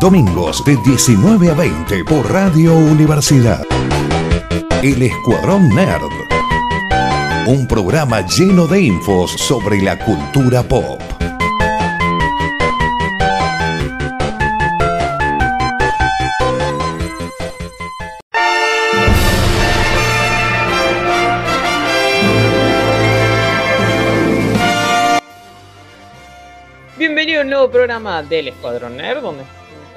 Domingos de 19 a 20 por Radio Universidad. El Escuadrón Nerd. Un programa lleno de infos sobre la cultura pop. Bienvenido a un nuevo programa del Escuadrón Nerd, donde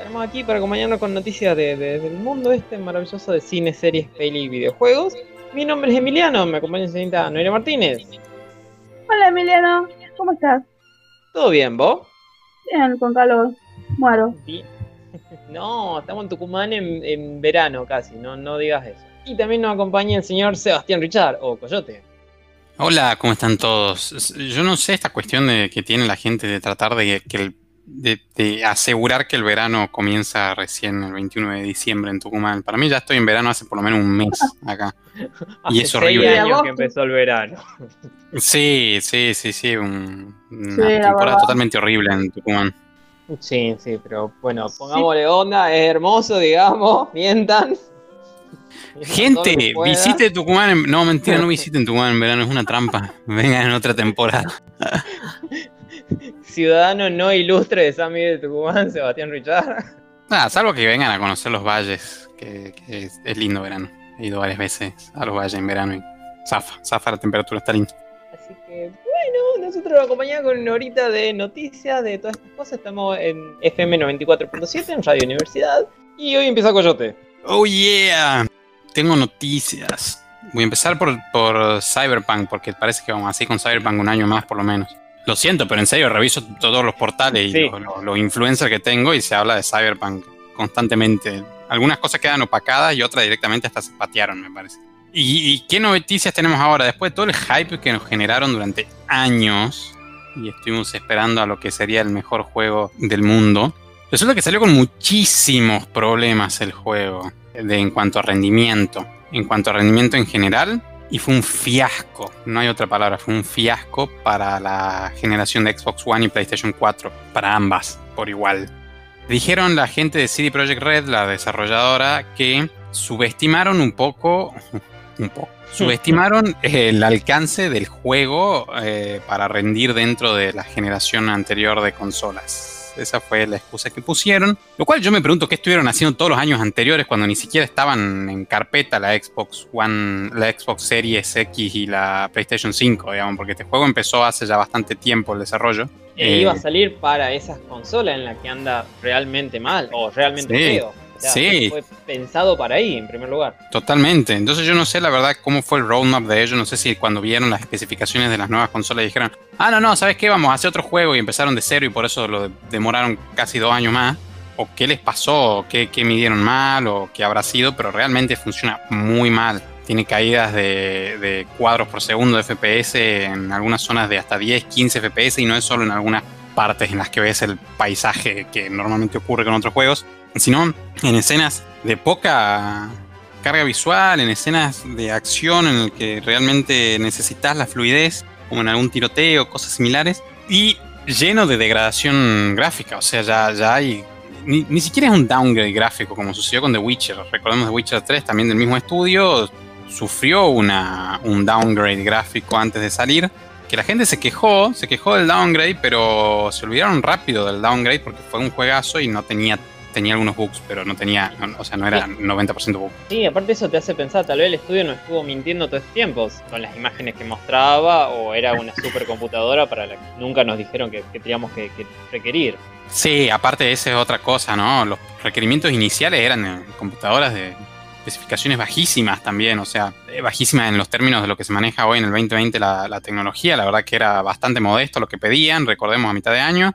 estaremos aquí para acompañarnos con noticias de- de- del mundo este maravilloso de cine, series, peli y videojuegos. Mi nombre es Emiliano, me acompaña la señorita Noelia Martínez. Hola Emiliano, ¿cómo estás? ¿Todo bien, vos? Bien, con calor. Muero. Bien. No, estamos en Tucumán en, en verano casi, no, no digas eso. Y también nos acompaña el señor Sebastián Richard, o Coyote. Hola, ¿cómo están todos? Yo no sé esta cuestión de que tiene la gente de tratar de, que el- de, de asegurar que el verano comienza recién el 21 de diciembre en Tucumán. Para mí ya estoy en verano hace por lo menos un mes acá. Hace es horrible. años que empezó el verano. Sí, sí, sí, sí, un- una Sí, temporada totalmente horrible en Tucumán. Sí, sí, pero bueno, pongámosle onda, es hermoso, digamos, mientan. Gente, visite Tucumán. en- no, mentira, no visiten Tucumán en verano, es una trampa. Vengan en otra temporada. Ciudadano no ilustre de San Miguel de Tucumán, Sebastián Richard. Nada, salvo que vengan a conocer los valles, que, que es, es lindo verano. He ido varias veces a los valles en verano y zafa, zafa la temperatura, está lindo. Así que, bueno, nosotros lo acompañamos con una horita de noticias de todas estas cosas. Estamos en FM 94.7 en Radio Universidad. Y hoy empieza Coyote. Oh yeah, tengo noticias. Voy a empezar por, por Cyberpunk, porque parece que vamos así con Cyberpunk un año más por lo menos. Lo siento, pero en serio, reviso todos los portales y Sí. los, los- los influencers que tengo y se habla de Cyberpunk constantemente. Algunas cosas quedan opacadas y otras directamente hasta se patearon, me parece. ¿Y, y qué noticias tenemos ahora? Después de todo el hype que nos generaron durante años y estuvimos esperando a lo que sería el mejor juego del mundo, resulta que salió con muchísimos problemas el juego de, en cuanto a rendimiento, en cuanto a rendimiento en general, y fue un fiasco, no hay otra palabra, fue un fiasco para la generación de Xbox One y PlayStation 4, para ambas, por igual. Dijeron la gente de CD Projekt Red, la desarrolladora, que subestimaron un poco, un poco, subestimaron el alcance del juego eh, para rendir dentro de la generación anterior de consolas. Esa fue la excusa que pusieron. Lo cual yo me pregunto qué estuvieron haciendo todos los años anteriores cuando ni siquiera estaban en carpeta la Xbox One, la Xbox Series X y la PlayStation 5, digamos, porque este juego empezó hace ya bastante tiempo el desarrollo. Eh, Eh, iba a salir para esas consolas en las que anda realmente mal o realmente Sí, feo. O sea, sí. Fue pensado para ahí, en primer lugar. Totalmente. Entonces yo no sé la verdad cómo fue el roadmap de ellos. No sé si cuando vieron las especificaciones de las nuevas consolas dijeron, ah, no, no, ¿sabes qué? Vamos a hacer otro juego y empezaron de cero y por eso lo demoraron casi dos años más. O qué les pasó, o qué, qué midieron mal, o qué habrá sido, pero realmente funciona muy mal. Tiene caídas de, de cuadros por segundo de FPS en algunas zonas de hasta 10, 15 FPS y no es solo en algunas partes en las que ves el paisaje que normalmente ocurre con otros juegos, sino en escenas de poca carga visual, en escenas de acción en el que realmente necesitas la fluidez, como en algún tiroteo, cosas similares, y lleno de degradación gráfica, o sea, ya, ya hay... Ni, ni siquiera es un downgrade gráfico como sucedió con The Witcher. Recordemos The Witcher 3, también del mismo estudio, sufrió una, un downgrade gráfico antes de salir. Que la gente se quejó, se quejó del downgrade, pero se olvidaron rápido del downgrade porque fue un juegazo y no tenía tenía algunos bugs, pero no tenía, no- o sea, no era 90% bug. Sí, aparte eso te hace pensar, tal vez el estudio no estuvo mintiendo todo este tiempo con las imágenes que mostraba o era una supercomputadora para la que nunca nos dijeron que, que teníamos que, que requerir. Sí, aparte esa es otra cosa, ¿no? Los requerimientos iniciales eran en computadoras de especificaciones bajísimas también, o sea, eh, bajísimas en los términos de lo que se maneja hoy en el 2020 la, la tecnología, la verdad que era bastante modesto lo que pedían, recordemos a mitad de año,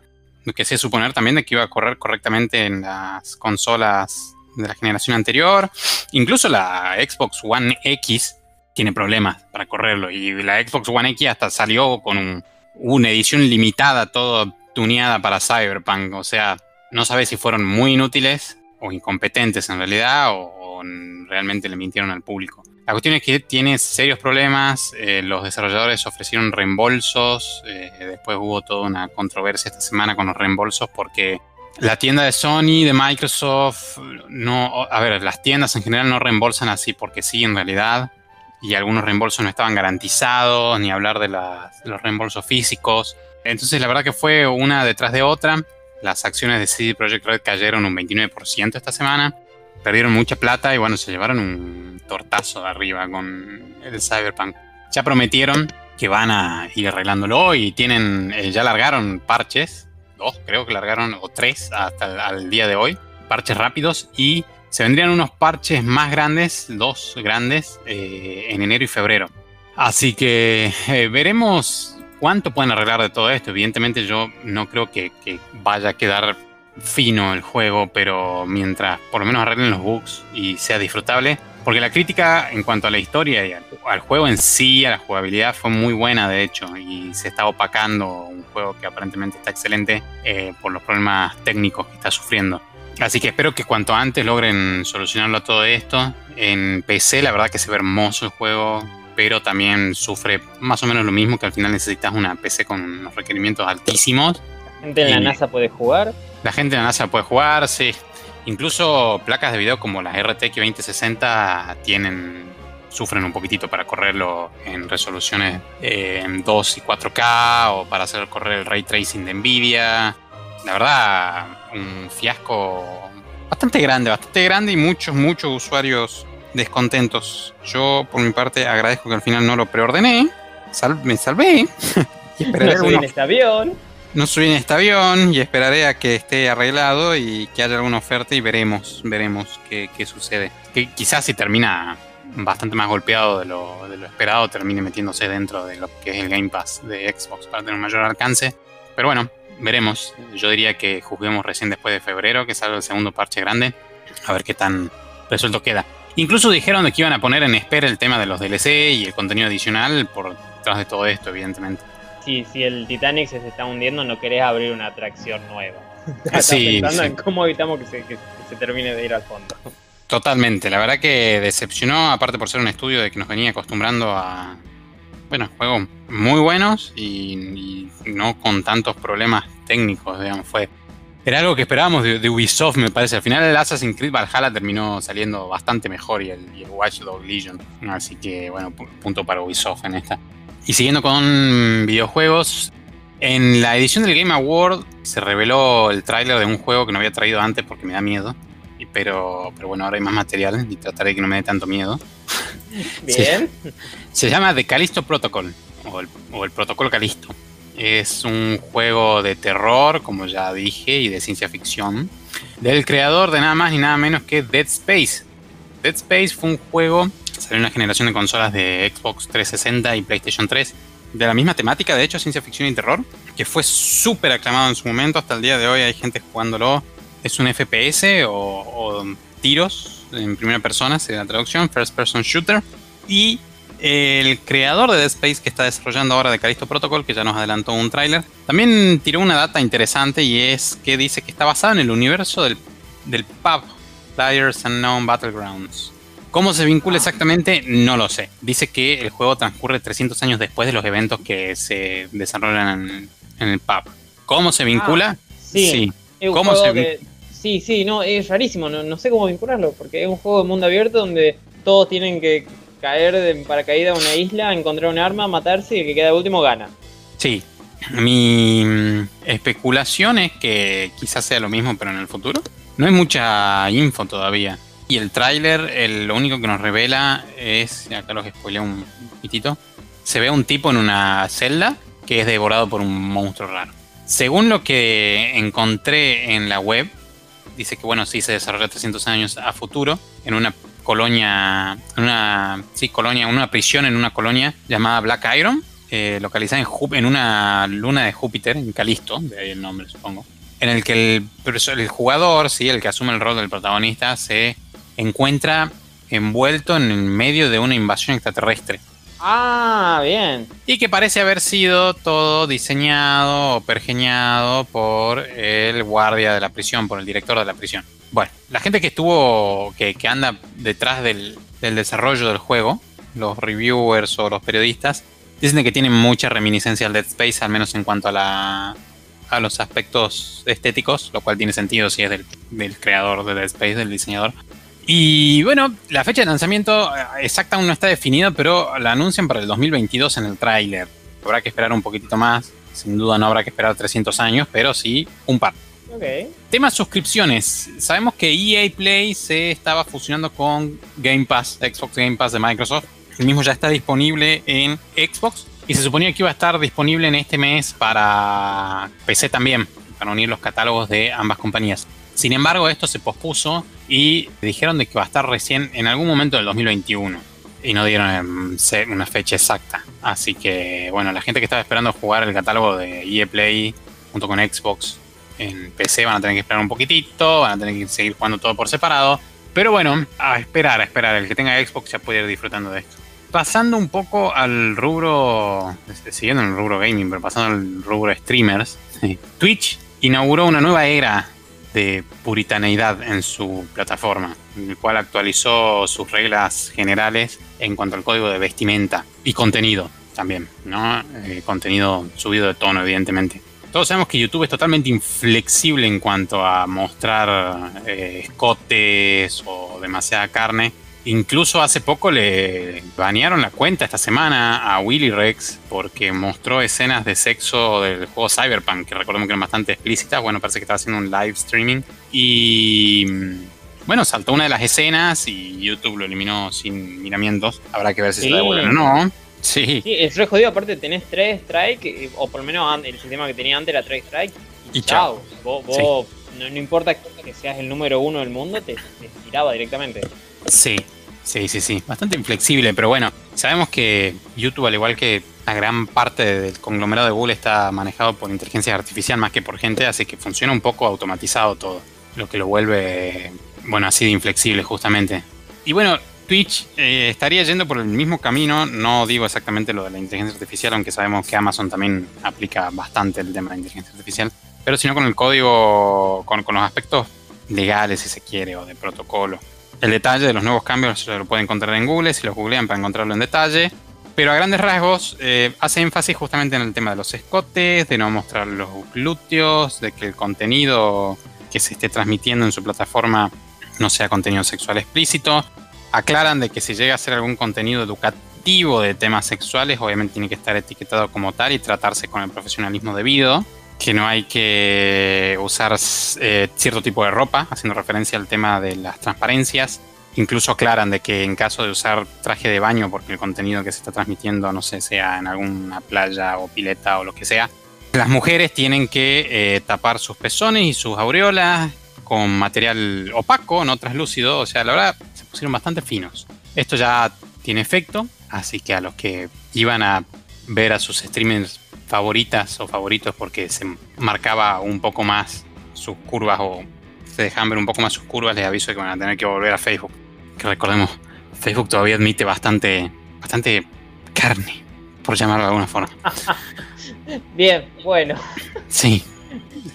que sé suponer también de que iba a correr correctamente en las consolas de la generación anterior, incluso la Xbox One X tiene problemas para correrlo y la Xbox One X hasta salió con un- una edición limitada, todo tuneada para Cyberpunk, o sea, no sabes si fueron muy inútiles o incompetentes en realidad o, o realmente le mintieron al público. La cuestión es que tiene serios problemas, eh, los desarrolladores ofrecieron reembolsos, eh, después hubo toda una controversia esta semana con los reembolsos porque La tienda de Sony, de Microsoft, no, a ver, las tiendas en general no reembolsan así porque sí, en realidad, y algunos reembolsos no estaban garantizados, ni hablar de, de los reembolsos físicos. Entonces, la verdad que fue una detrás de otra. Las acciones de CD Projekt Red cayeron un 29% esta semana. Perdieron mucha plata y bueno, se llevaron un tortazo de arriba con el Cyberpunk. Ya prometieron que van a ir arreglándolo y tienen, eh, ya largaron parches, dos creo que largaron, o tres hasta el día de hoy, parches rápidos y se vendrían unos parches más grandes, dos grandes, eh, en enero y febrero. Así que eh, veremos cuánto pueden arreglar de todo esto. Evidentemente yo no creo que vaya a quedar fino el juego, pero mientras por lo menos arreglen los bugs y sea disfrutable, porque la crítica en cuanto a la historia y al, juego en sí, a la jugabilidad, fue muy buena de hecho, y se está opacando un juego que aparentemente está excelente eh, por los problemas técnicos que está sufriendo. Así que espero que cuanto antes logren solucionarlo todo esto. En PC la verdad que se ve hermoso el juego, pero también sufre más o menos lo mismo que al final necesitas una PC con unos requerimientos altísimos. La gente en la NASA puede jugar. La gente en la NASA puede jugar, sí. Incluso placas de video como las RTX 2060 tienen sufren un poquitito para correrlo en resoluciones eh, en 2 y 4K o para hacer correr el ray tracing de Nvidia. La verdad, un fiasco bastante grande, bastante grande y muchos, muchos usuarios descontentos. Yo, por mi parte, agradezco que al final no lo preordené. Sal- me salvé. y esperaré No subí en este avión. No subí en este avión y esperaré a que esté arreglado y que haya alguna oferta y veremos, veremos qué, sucede. Que quizás si termina bastante más golpeado de lo, de lo esperado, termine metiéndose dentro de lo que es el Game Pass de Xbox para tener un mayor alcance. Pero bueno, veremos. Yo diría que juzguemos recién después de febrero, que salga el segundo parche grande, a ver qué tan resuelto queda. Incluso dijeron que iban a poner en espera el tema de los DLC y el contenido adicional por detrás de todo esto, evidentemente. Si, si el Titanic se está hundiendo, no querés abrir una atracción nueva. Estás Sí, pensando sí. en cómo evitamos que se, que se termine de ir al fondo. Totalmente, la verdad que decepcionó, aparte por ser un estudio de que nos venía acostumbrando a, bueno, juegos muy buenos y, y no con tantos problemas técnicos, digamos, fue... Era algo que esperábamos de, de Ubisoft, me parece. Al final el Assassin's Creed Valhalla terminó saliendo bastante mejor y el, y el Watch Dogs Legion. Así que, bueno, pu- punto para Ubisoft en esta. Y siguiendo con videojuegos, en la edición del Game Award se reveló el tráiler de un juego que no había traído antes porque me da miedo. Pero, pero bueno, ahora hay más material y trataré de que no me dé tanto miedo. Bien. Se llama The Callisto Protocol, o el, o el Protocolo Callisto. Es un juego de terror, como ya dije, y de ciencia ficción, del creador de nada más ni nada menos que Dead Space. Dead Space fue un juego, salió en la generación de consolas de Xbox 360 y PlayStation 3, de la misma temática, de hecho, ciencia ficción y terror, que fue súper aclamado en su momento, hasta el día de hoy hay gente jugándolo. Es un FPS o, tiros en primera persona, sería la traducción, First Person Shooter. Y el creador de Dead Space que está desarrollando ahora de Callisto Protocol, que ya nos adelantó un tráiler, también tiró una data interesante y es que dice que está basado en el universo del pub, Players Unknown Battlegrounds. ¿Cómo se vincula exactamente? No lo sé. Dice que el juego transcurre 300 años después de los eventos que se desarrollan en, el pub. ¿Cómo se vincula? Sí. Es un ¿Cómo se que- Sí, sí, no, es rarísimo, no, no sé cómo vincularlo, porque es un juego de mundo abierto donde todos tienen que caer de paracaídas a una isla, encontrar un arma, matarse y el que queda último gana. Sí. Mi mm, especulación es que quizás sea lo mismo, pero en el futuro. No hay mucha info todavía. Y el tráiler, lo único que nos revela es, acá los spoilé un poquitito, se ve a un tipo en una celda que es devorado por un monstruo raro. Según lo que encontré en la web, dice que bueno, sí se desarrolla 300 años a futuro en una colonia, en una, sí, colonia, una prisión en una colonia llamada Black Iron, eh, localizada en, en una luna de Júpiter, en Calisto, de ahí el nombre supongo, en el que el, el jugador, sí, el que asume el rol del protagonista, se encuentra envuelto en el medio de una invasión extraterrestre. Ah, bien. Y que parece haber sido todo diseñado o pergeñado por el guardia de la prisión, por el director de la prisión. Bueno, la gente que estuvo, que, que anda detrás del, del desarrollo del juego, los reviewers o los periodistas, dicen que tienen mucha reminiscencia al Dead Space, al menos en cuanto a la, a los aspectos estéticos, lo cual tiene sentido si es del, del creador de Dead Space, del diseñador. Y bueno, la fecha de lanzamiento eh, exacta aún no está definida, pero la anuncian para el 2022 en el tráiler. Habrá que esperar un poquitito más. Sin duda no habrá que esperar 300 años, pero sí un par. Ok. Tema suscripciones. Sabemos que EA Play se estaba fusionando con Game Pass, Xbox Game Pass de Microsoft. El mismo ya está disponible en Xbox y se suponía que iba a estar disponible en este mes para PC también, para unir los catálogos de ambas compañías. Sin embargo, esto se pospuso y dijeron de que va a estar recién en algún momento del 2021 y no dieron em, una fecha exacta. Así que, bueno, la gente que estaba esperando jugar el catálogo de EA Play junto con Xbox en PC van a tener que esperar un poquitito, van a tener que seguir jugando todo por separado. Pero bueno, a esperar, a esperar. El que tenga Xbox ya puede ir disfrutando de esto. Pasando un poco al rubro, este, siguiendo en el rubro gaming, pero pasando al rubro streamers, Twitch inauguró una nueva era de puritaneidad en su plataforma, en el cual actualizó sus reglas generales en cuanto al código de vestimenta y contenido también, ¿no? Eh, contenido subido de tono, evidentemente. Todos sabemos que YouTube es totalmente inflexible en cuanto a mostrar eh, escotes o demasiada carne. Incluso hace poco le banearon la cuenta esta semana a Willy Rex porque mostró escenas de sexo del juego Cyberpunk, que recordemos que eran bastante explícitas. Bueno, parece que estaba haciendo un live streaming. Y mm, bueno, saltó una de las escenas y YouTube lo eliminó sin miramientos. Habrá que ver si se Sí. lo devuelven o no. Sí. Sí, es re jodido. Aparte, tenés tres strike, eh, o por lo menos el sistema que tenía antes era tres strike. Y chao. Vos, vos no, no importa que seas el número uno del mundo, te, te tiraba directamente. Sí, sí, sí, sí. Bastante inflexible, pero bueno, sabemos que YouTube, al igual que la gran parte del conglomerado de Google, está manejado por inteligencia artificial más que por gente, así que funciona un poco automatizado todo, lo que lo vuelve, bueno, así de inflexible justamente. Y bueno, Twitch eh, estaría yendo por el mismo camino, no digo exactamente lo de la inteligencia artificial, aunque sabemos que Amazon también aplica bastante el tema de la inteligencia artificial, pero sino con el código, con, con los aspectos legales, si se quiere, o de protocolo. El detalle de los nuevos cambios se lo pueden encontrar en Google, si lo googlean para encontrarlo en detalle. Pero a grandes rasgos eh, hace énfasis justamente en el tema de los escotes, de no mostrar los glúteos, de que el contenido que se esté transmitiendo en su plataforma no sea contenido sexual explícito. Aclaran de que si llega a ser algún contenido educativo de temas sexuales, obviamente tiene que estar etiquetado como tal y tratarse con el profesionalismo debido. Que no hay que usar eh, cierto tipo de ropa, haciendo referencia al tema de las transparencias. Incluso aclaran de que en caso de usar traje de baño, porque el contenido que se está transmitiendo, no sé, sea en alguna playa o pileta o lo que sea, las mujeres tienen que eh, tapar sus pezones y sus aureolas con material opaco, no translúcido. O sea, la verdad, se pusieron bastante finos. Esto ya tiene efecto, así que a los que iban a ver a sus streamers favoritas o favoritos porque se marcaba un poco más sus curvas o se dejaban ver un poco más sus curvas, les aviso que van a tener que volver a Facebook. Que recordemos, Facebook todavía admite bastante, bastante carne, por llamarlo de alguna forma. Bien, bueno. Sí,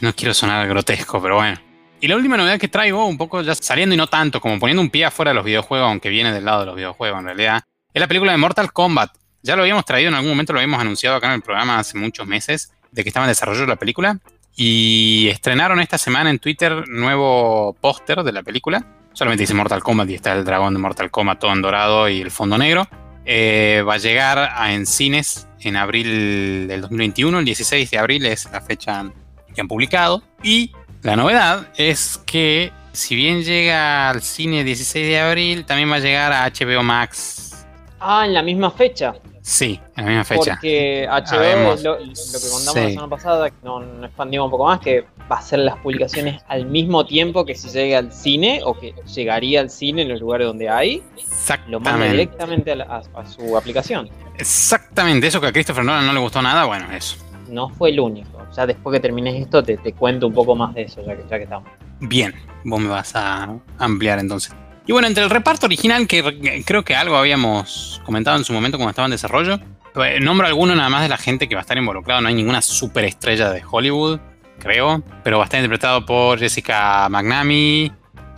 no quiero sonar grotesco, pero bueno. Y la última novedad que traigo, un poco ya saliendo y no tanto, como poniendo un pie afuera de los videojuegos, aunque viene del lado de los videojuegos en realidad, es la película de Mortal Kombat. Ya lo habíamos traído en algún momento, lo habíamos anunciado acá en el programa hace muchos meses, de que estaba en desarrollo la película. Y estrenaron esta semana en Twitter nuevo póster de la película. Solamente dice Mortal Kombat y está el dragón de Mortal Kombat todo en dorado y el fondo negro. Eh, va a llegar a, en cines en abril del 2021, el 16 de abril es la fecha que han publicado. Y la novedad es que si bien llega al cine 16 de abril, también va a llegar a HBO Max. Ah, en la misma fecha. Sí, en la misma fecha. Porque HBO, lo, lo que contamos la semana pasada, no, no expandimos un poco más, que va a ser las publicaciones al mismo tiempo que si llega al cine o que llegaría al cine en los lugares donde hay, lo manda Exactamente. directamente a, la- a- a su aplicación. Exactamente, eso que a Christopher Nolan no le gustó nada, bueno, eso. No fue el único. Ya después que termines esto, te, te cuento un poco más de eso, ya que, ya que estamos. Bien, vos me vas a ampliar entonces. Y bueno, entre el reparto original, que re- creo que algo habíamos comentado en su momento cuando estaba en desarrollo, eh, nombro alguno nada más de la gente que va a estar involucrado. No hay ninguna superestrella de Hollywood, creo, pero va a estar interpretado por Jessica Magnami,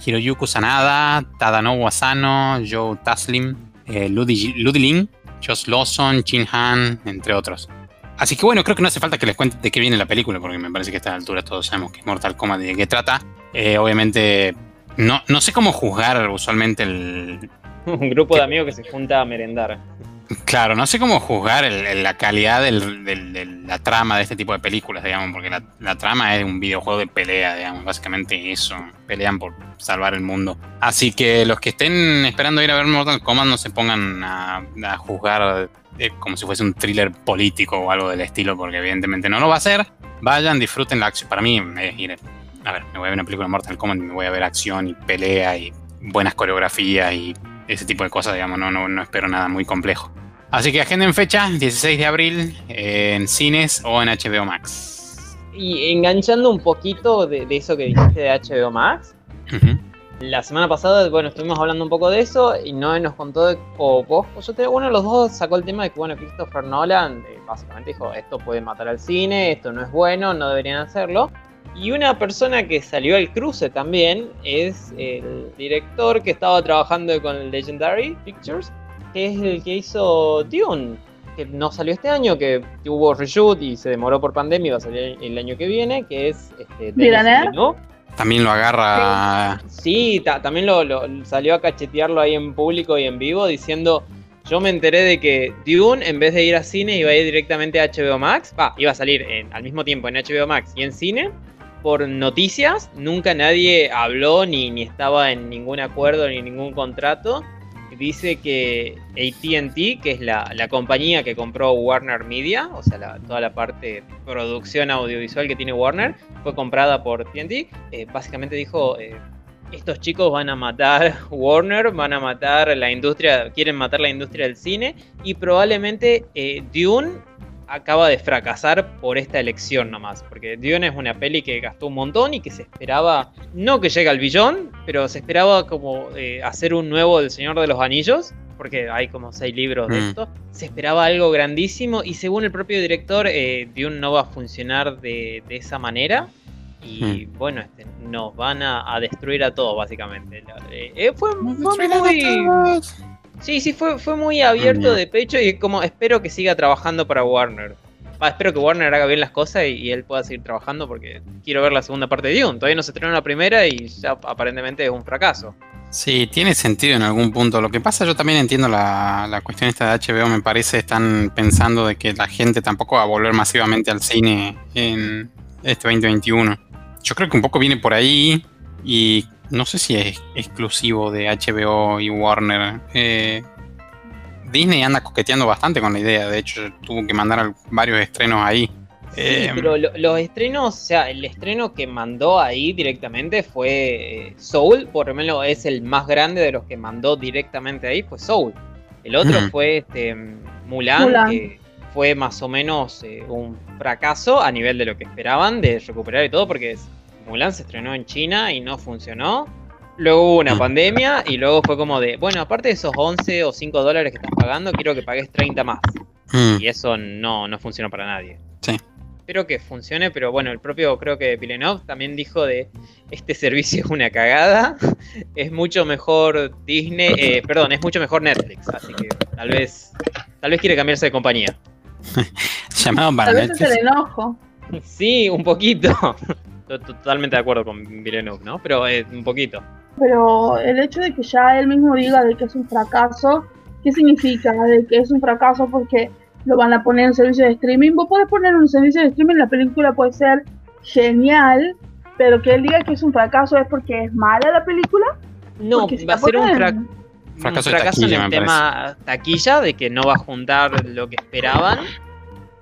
Hiroyuku Sanada, Tadanobu Asano, Joe Taslim, eh, Ludi Lin, Josh Lawson, Chin Han, entre otros. Así que bueno, creo que no hace falta que les cuente de qué viene la película, porque me parece que a esta altura todos sabemos que es Mortal Kombat y de qué trata. Eh, obviamente, no, no sé cómo juzgar usualmente el, Un grupo de amigos que se junta a merendar. Claro, no sé cómo juzgar el- el- la calidad del- del- de la trama de este tipo de películas, digamos, porque la, la trama es un videojuego de pelea, digamos, básicamente eso, pelean por salvar el mundo. Así que los que estén esperando ir a ver Mortal Kombat no se pongan a, a juzgar eh, como si fuese un thriller político o algo del estilo, porque evidentemente no lo va a ser. Vayan, disfruten la acción. Para mí es ir, a ver, me voy a ver una película de Mortal Kombat y me voy a ver acción y pelea y buenas coreografías y ese tipo de cosas, digamos, no, no, no espero nada muy complejo. Así que agenden fecha, 16 de abril, eh, en cines o en HBO Max. Y enganchando un poquito de, de eso que dijiste de HBO Max, la semana pasada, bueno, estuvimos hablando un poco de eso y Noé nos contó, de- o vos, o yo te, uno de los dos sacó el tema de que, bueno, Christopher Nolan eh, básicamente dijo, esto puede matar al cine, esto no es bueno, no deberían hacerlo. Y una persona que salió al cruce también es el director que estaba trabajando con Legendary Pictures, que es el que hizo Dune, que no salió este año, que hubo reshoot y se demoró por pandemia y va a salir el año que viene, que es este. También lo agarra. Sí, ta- también lo, lo- salió a cachetearlo ahí en público y en vivo diciendo, yo me enteré de que Dune en vez de ir a cine iba a ir directamente a HBO Max, va, iba a salir en- al mismo tiempo en HBO Max y en cine. Por noticias, nunca nadie habló ni, ni estaba en ningún acuerdo ni ningún contrato. Dice que ATT, que es la, la compañía que compró Warner Media, o sea, toda la parte de producción audiovisual que tiene Warner, fue comprada por TNT. eh, básicamente dijo, eh, estos chicos van a matar Warner, van a matar la industria, quieren matar la industria del cine y probablemente eh, Dune acaba de fracasar por esta elección nomás, porque Dune es una peli que gastó un montón y que se esperaba, no que llegue al billón, pero se esperaba como eh, hacer un nuevo del Señor de los Anillos, porque hay como seis libros de Mm. esto, se esperaba algo grandísimo y según el propio director, eh, Dune no va a funcionar de, de esa manera. Y bueno, este, nos van a, a destruir a todos, básicamente. Eh, eh, fue, fue muy. Sí, sí, fue, fue muy abierto de pecho y como espero que siga trabajando para Warner. Va, espero que Warner haga bien las cosas y, y él pueda seguir trabajando porque quiero ver la segunda parte de Dune. Todavía no se estrenó la primera y ya aparentemente es un fracaso. Sí, tiene sentido en algún punto. Lo que pasa, yo también entiendo la, la cuestión esta de HBO, me parece, están pensando de que la gente tampoco va a volver masivamente al cine en este 2021. Yo creo que un poco viene por ahí y no sé si es exclusivo de HBO y Warner. Eh, Disney anda coqueteando bastante con la idea, de hecho tuvo que mandar varios estrenos ahí. Sí, Eh, pero lo- los estrenos, o sea, el estreno que mandó ahí directamente fue eh, Soul, por lo menos es el más grande de los que mandó directamente ahí, fue Soul. El otro fue este Mulan, Mulan. que fue más o menos eh, un fracaso a nivel de lo que esperaban de recuperar y todo, porque es- Mulan se estrenó en China y no funcionó. Luego hubo una Mm. pandemia y luego fue como de, bueno, aparte de esos 11 o 5 dólares que estás pagando, quiero que pagues 30 más. mm, Y eso no, no funcionó para nadie. Sí. Espero que funcione, pero bueno, el propio creo que Villeneuve también dijo de este servicio es una cagada. Es mucho mejor Disney, eh, perdón, es mucho mejor Netflix, así que tal vez, tal vez quiere cambiarse de compañía. llamado para Tal vez es el enojo. Sí, un poquito. To- Totalmente de acuerdo con Villeneuve, ¿no? Pero eh, un poquito. Pero el hecho de que ya él mismo diga de que es un fracaso, ¿qué significa? De que es un fracaso porque lo van a poner en servicio de streaming. Vos podés poner un servicio de streaming, la película puede ser genial, pero que él diga que es un fracaso es porque es mala la película. No, si va a ser un fracaso. un Fracaso de fracaso taquilla, en el tema taquilla, de que no va a juntar lo que esperaban.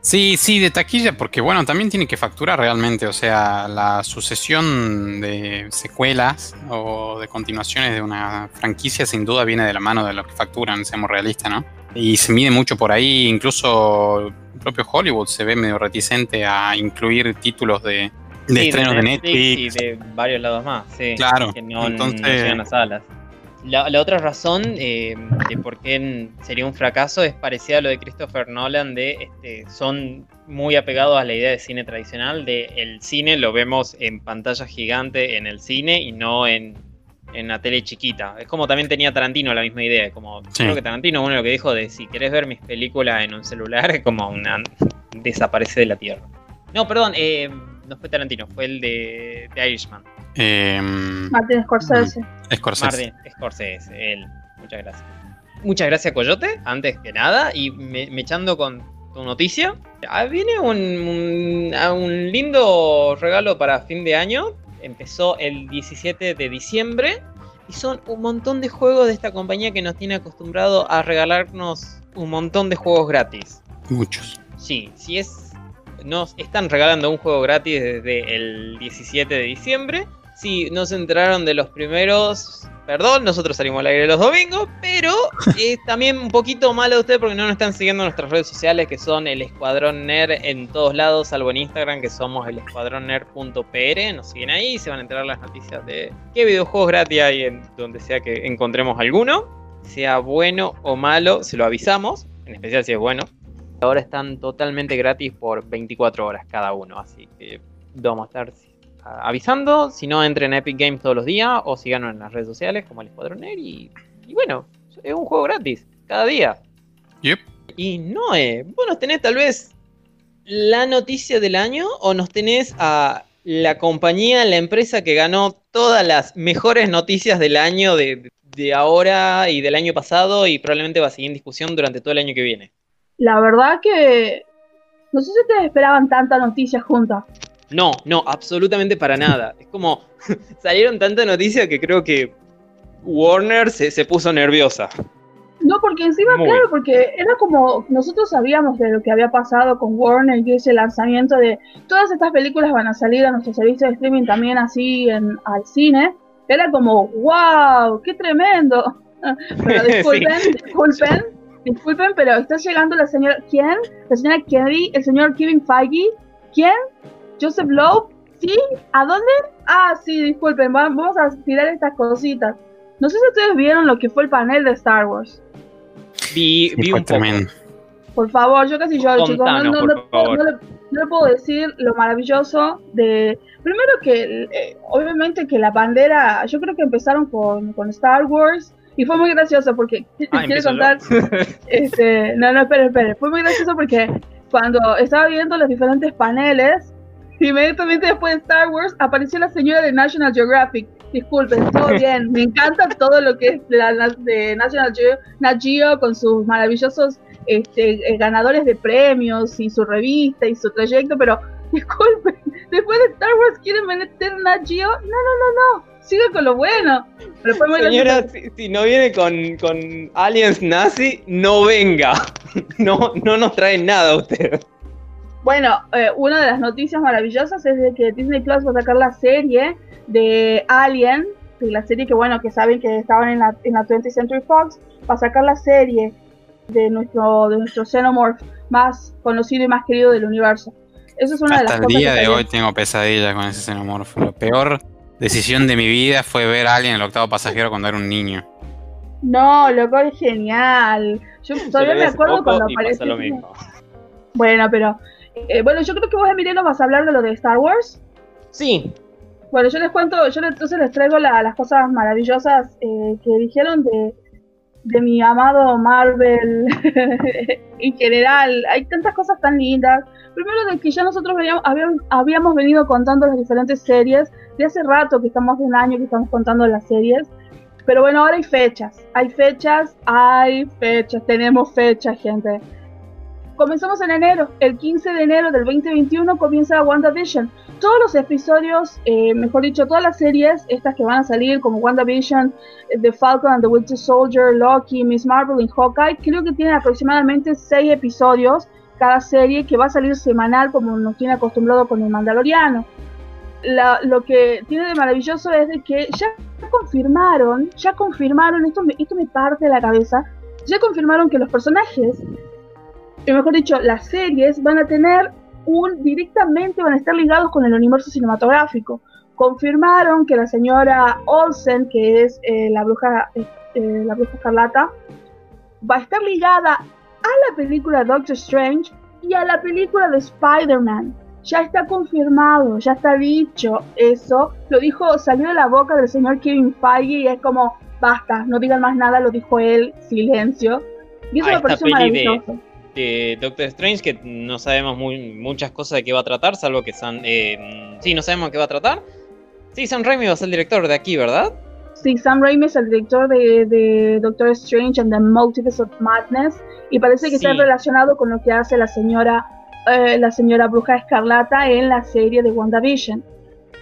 Sí, sí, de taquilla, porque bueno, también tiene que facturar realmente, o sea, la sucesión de secuelas o de continuaciones de una franquicia sin duda viene de la mano de lo que facturan, seamos realistas, ¿no? Y se mide mucho por ahí, incluso el propio Hollywood se ve medio reticente a incluir títulos de, de Sí, estrenos de Netflix. y de varios lados más, sí. Claro, que no, entonces- no llegan a salas. La, la otra razón eh, de por qué sería un fracaso es parecida a lo de Christopher Nolan, de este, son muy apegados a la idea de cine tradicional, de el cine lo vemos en pantalla gigante en el cine y no en, en la tele chiquita. Es como también tenía Tarantino la misma idea, como Sí. creo que Tarantino uno lo que dijo de si querés ver mis películas en un celular es como una desaparece de la Tierra. No, perdón, eh, no fue Tarantino, fue el de, de Irishman. Eh, Martin Scorsese. Scorsese. Martin Scorsese, él. Muchas gracias. Muchas gracias, Coyote, antes que nada. Y me, me echando con tu noticia. Ah, viene un, un- ah, un lindo regalo para fin de año. Empezó el 17 de diciembre. Y son un montón de juegos de esta compañía que nos tiene acostumbrado a regalarnos un montón de juegos gratis. Muchos. Sí, si es. Nos están regalando un juego gratis desde el 17 de diciembre. Si no se enteraron de los primeros. Perdón, nosotros salimos al aire los domingos, pero es también un poquito malo de ustedes porque no nos están siguiendo en nuestras redes sociales que son el Escuadrón Nerd en todos lados, salvo en Instagram que somos el escuadronnerd.pr. Nos siguen ahí y se van a enterar las noticias de qué videojuegos gratis hay en donde sea que encontremos alguno. Sea bueno o malo, se lo avisamos, en especial si es bueno. Ahora están totalmente gratis por 24 horas cada uno, así que vamos a estar avisando. Si no, entren en Epic Games todos los días o síganos en las redes sociales como el Escuadrón Nerd y, y bueno, es un juego gratis cada día. Yep. Y Noé, vos nos tenés tal vez la noticia del año o nos tenés a la compañía, la empresa que ganó todas las mejores noticias del año de, de ahora y del año pasado y probablemente va a seguir en discusión durante todo el año que viene. La verdad que no sé si ustedes esperaban tanta noticia juntas. No, no, absolutamente para nada. Es como salieron tantas noticias que creo que Warner se, se puso nerviosa. No, porque encima, Muy. claro, porque era como nosotros sabíamos de lo que había pasado con Warner y ese lanzamiento de todas estas películas van a salir a nuestro servicio de streaming también así en, al cine. Era como, wow, qué tremendo. Pero disculpen, disculpen, disculpen, pero está llegando la señora, ¿quién? La señora Kennedy, el señor Kevin Feige, ¿quién? Joseph Loeb, ¿sí? ¿A dónde? Ah, sí, disculpen, va- vamos a tirar estas cositas. No sé si ustedes vieron lo que fue el panel de Star Wars. Vi, Sí, vi un tremendo. Por favor, yo casi lloro, chicos. No, no, no, le, no le puedo decir lo maravilloso de. Primero que, eh, obviamente, que la bandera. Yo creo que empezaron con, con Star Wars. Y fue muy gracioso porque. Ah, quiero contar. este, no, no, espere, espere. Fue muy gracioso porque cuando estaba viendo los diferentes paneles, inmediatamente después de Star Wars apareció la señora de National Geographic. Disculpen, todo bien. Me encanta todo lo que es de, la, de National Geo, Nat Geo con sus maravillosos este, eh, ganadores de premios y su revista y su trayecto, pero disculpen, después de Star Wars quieren meter Nat Geo. No, no, no, no. Siga con lo bueno. Pero Señora, si, si no viene con, con aliens nazi, no venga. No, no nos traen nada usted. Bueno, eh, una de las noticias maravillosas es de que Disney Plus va a sacar la serie de Alien, de la serie que bueno, que saben que estaban en la, en la 20th Century Fox, va a sacar la serie de nuestro, de nuestro Xenomorph más conocido y más querido del universo. Eso es una de Hasta las el cosas día que de hoy tengo pesadillas con ese xenomorfo. La peor decisión de mi vida fue ver a alguien en el octavo pasajero cuando era un niño. No, loco, es genial. Yo todavía me acuerdo cuando apareció. Bueno, pero eh, bueno, yo creo que vos, Emiliano, vas a hablar de lo de Star Wars. Sí, Bueno, yo les cuento, yo entonces les traigo la- las cosas maravillosas eh, que dijeron de, de mi amado Marvel en general. Hay tantas cosas tan lindas. Primero de que ya nosotros veníamos- habíamos, habíamos venido contando las diferentes series. De hace rato que estamos de un año que estamos contando las series. Pero bueno, ahora hay fechas. Hay fechas, hay fechas. Tenemos fechas, gente. Comenzamos en enero. El 15 de enero del 2021 comienza WandaVision todos los episodios, eh, mejor dicho, todas las series, estas que van a salir, como WandaVision, eh, The Falcon and the Winter Soldier, Loki, Miss Marvel y Hawkeye, creo que tienen aproximadamente seis episodios cada serie que va a salir semanal, como nos tiene acostumbrado con el Mandaloriano. Lo que tiene de maravilloso es de que ya confirmaron, ya confirmaron, esto me, esto me parte de la cabeza, ya confirmaron que los personajes, mejor dicho, las series van a tener un directamente van a estar ligados con el universo cinematográfico. Confirmaron que la señora Olsen, que es eh, la bruja eh, la bruja escarlata, va a estar ligada a la película Doctor Strange y a la película de Spider-Man. Ya está confirmado, ya está dicho eso. Lo dijo, salió de la boca del señor Kevin Feige y es como, basta, no digan más nada, lo dijo él, silencio. Y eso Ah, me pareció peli de- maravilloso. De Doctor Strange, que no sabemos muy, muchas cosas de qué va a tratar, salvo que Sam... Eh, sí, no sabemos de qué va a tratar. Sí, Sam Raimi va a ser el director de aquí, ¿verdad? Sí, Sam Raimi es el director de, Doctor Strange and the Multiverse of Madness y parece que está relacionado con lo que hace la señora eh, la señora Bruja Escarlata en la serie de WandaVision.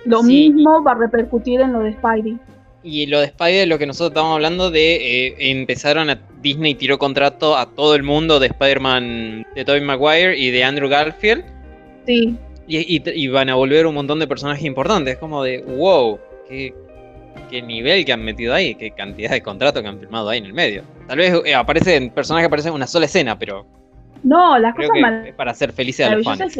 Lo mismo va a repercutir en lo de Spidey. Y lo de Spidey, lo que nosotros estábamos hablando de eh, empezaron a Disney tiró contrato a todo el mundo de Spider-Man de Tobey Maguire y de Andrew Garfield. Sí. Y, van a volver un montón de personajes importantes, como de wow, qué, nivel que han metido ahí, qué cantidad de contratos que han firmado ahí en el medio. Tal vez eh, aparecen personajes que aparecen en una sola escena, pero. No, las cosas es para hacer felices a los fans.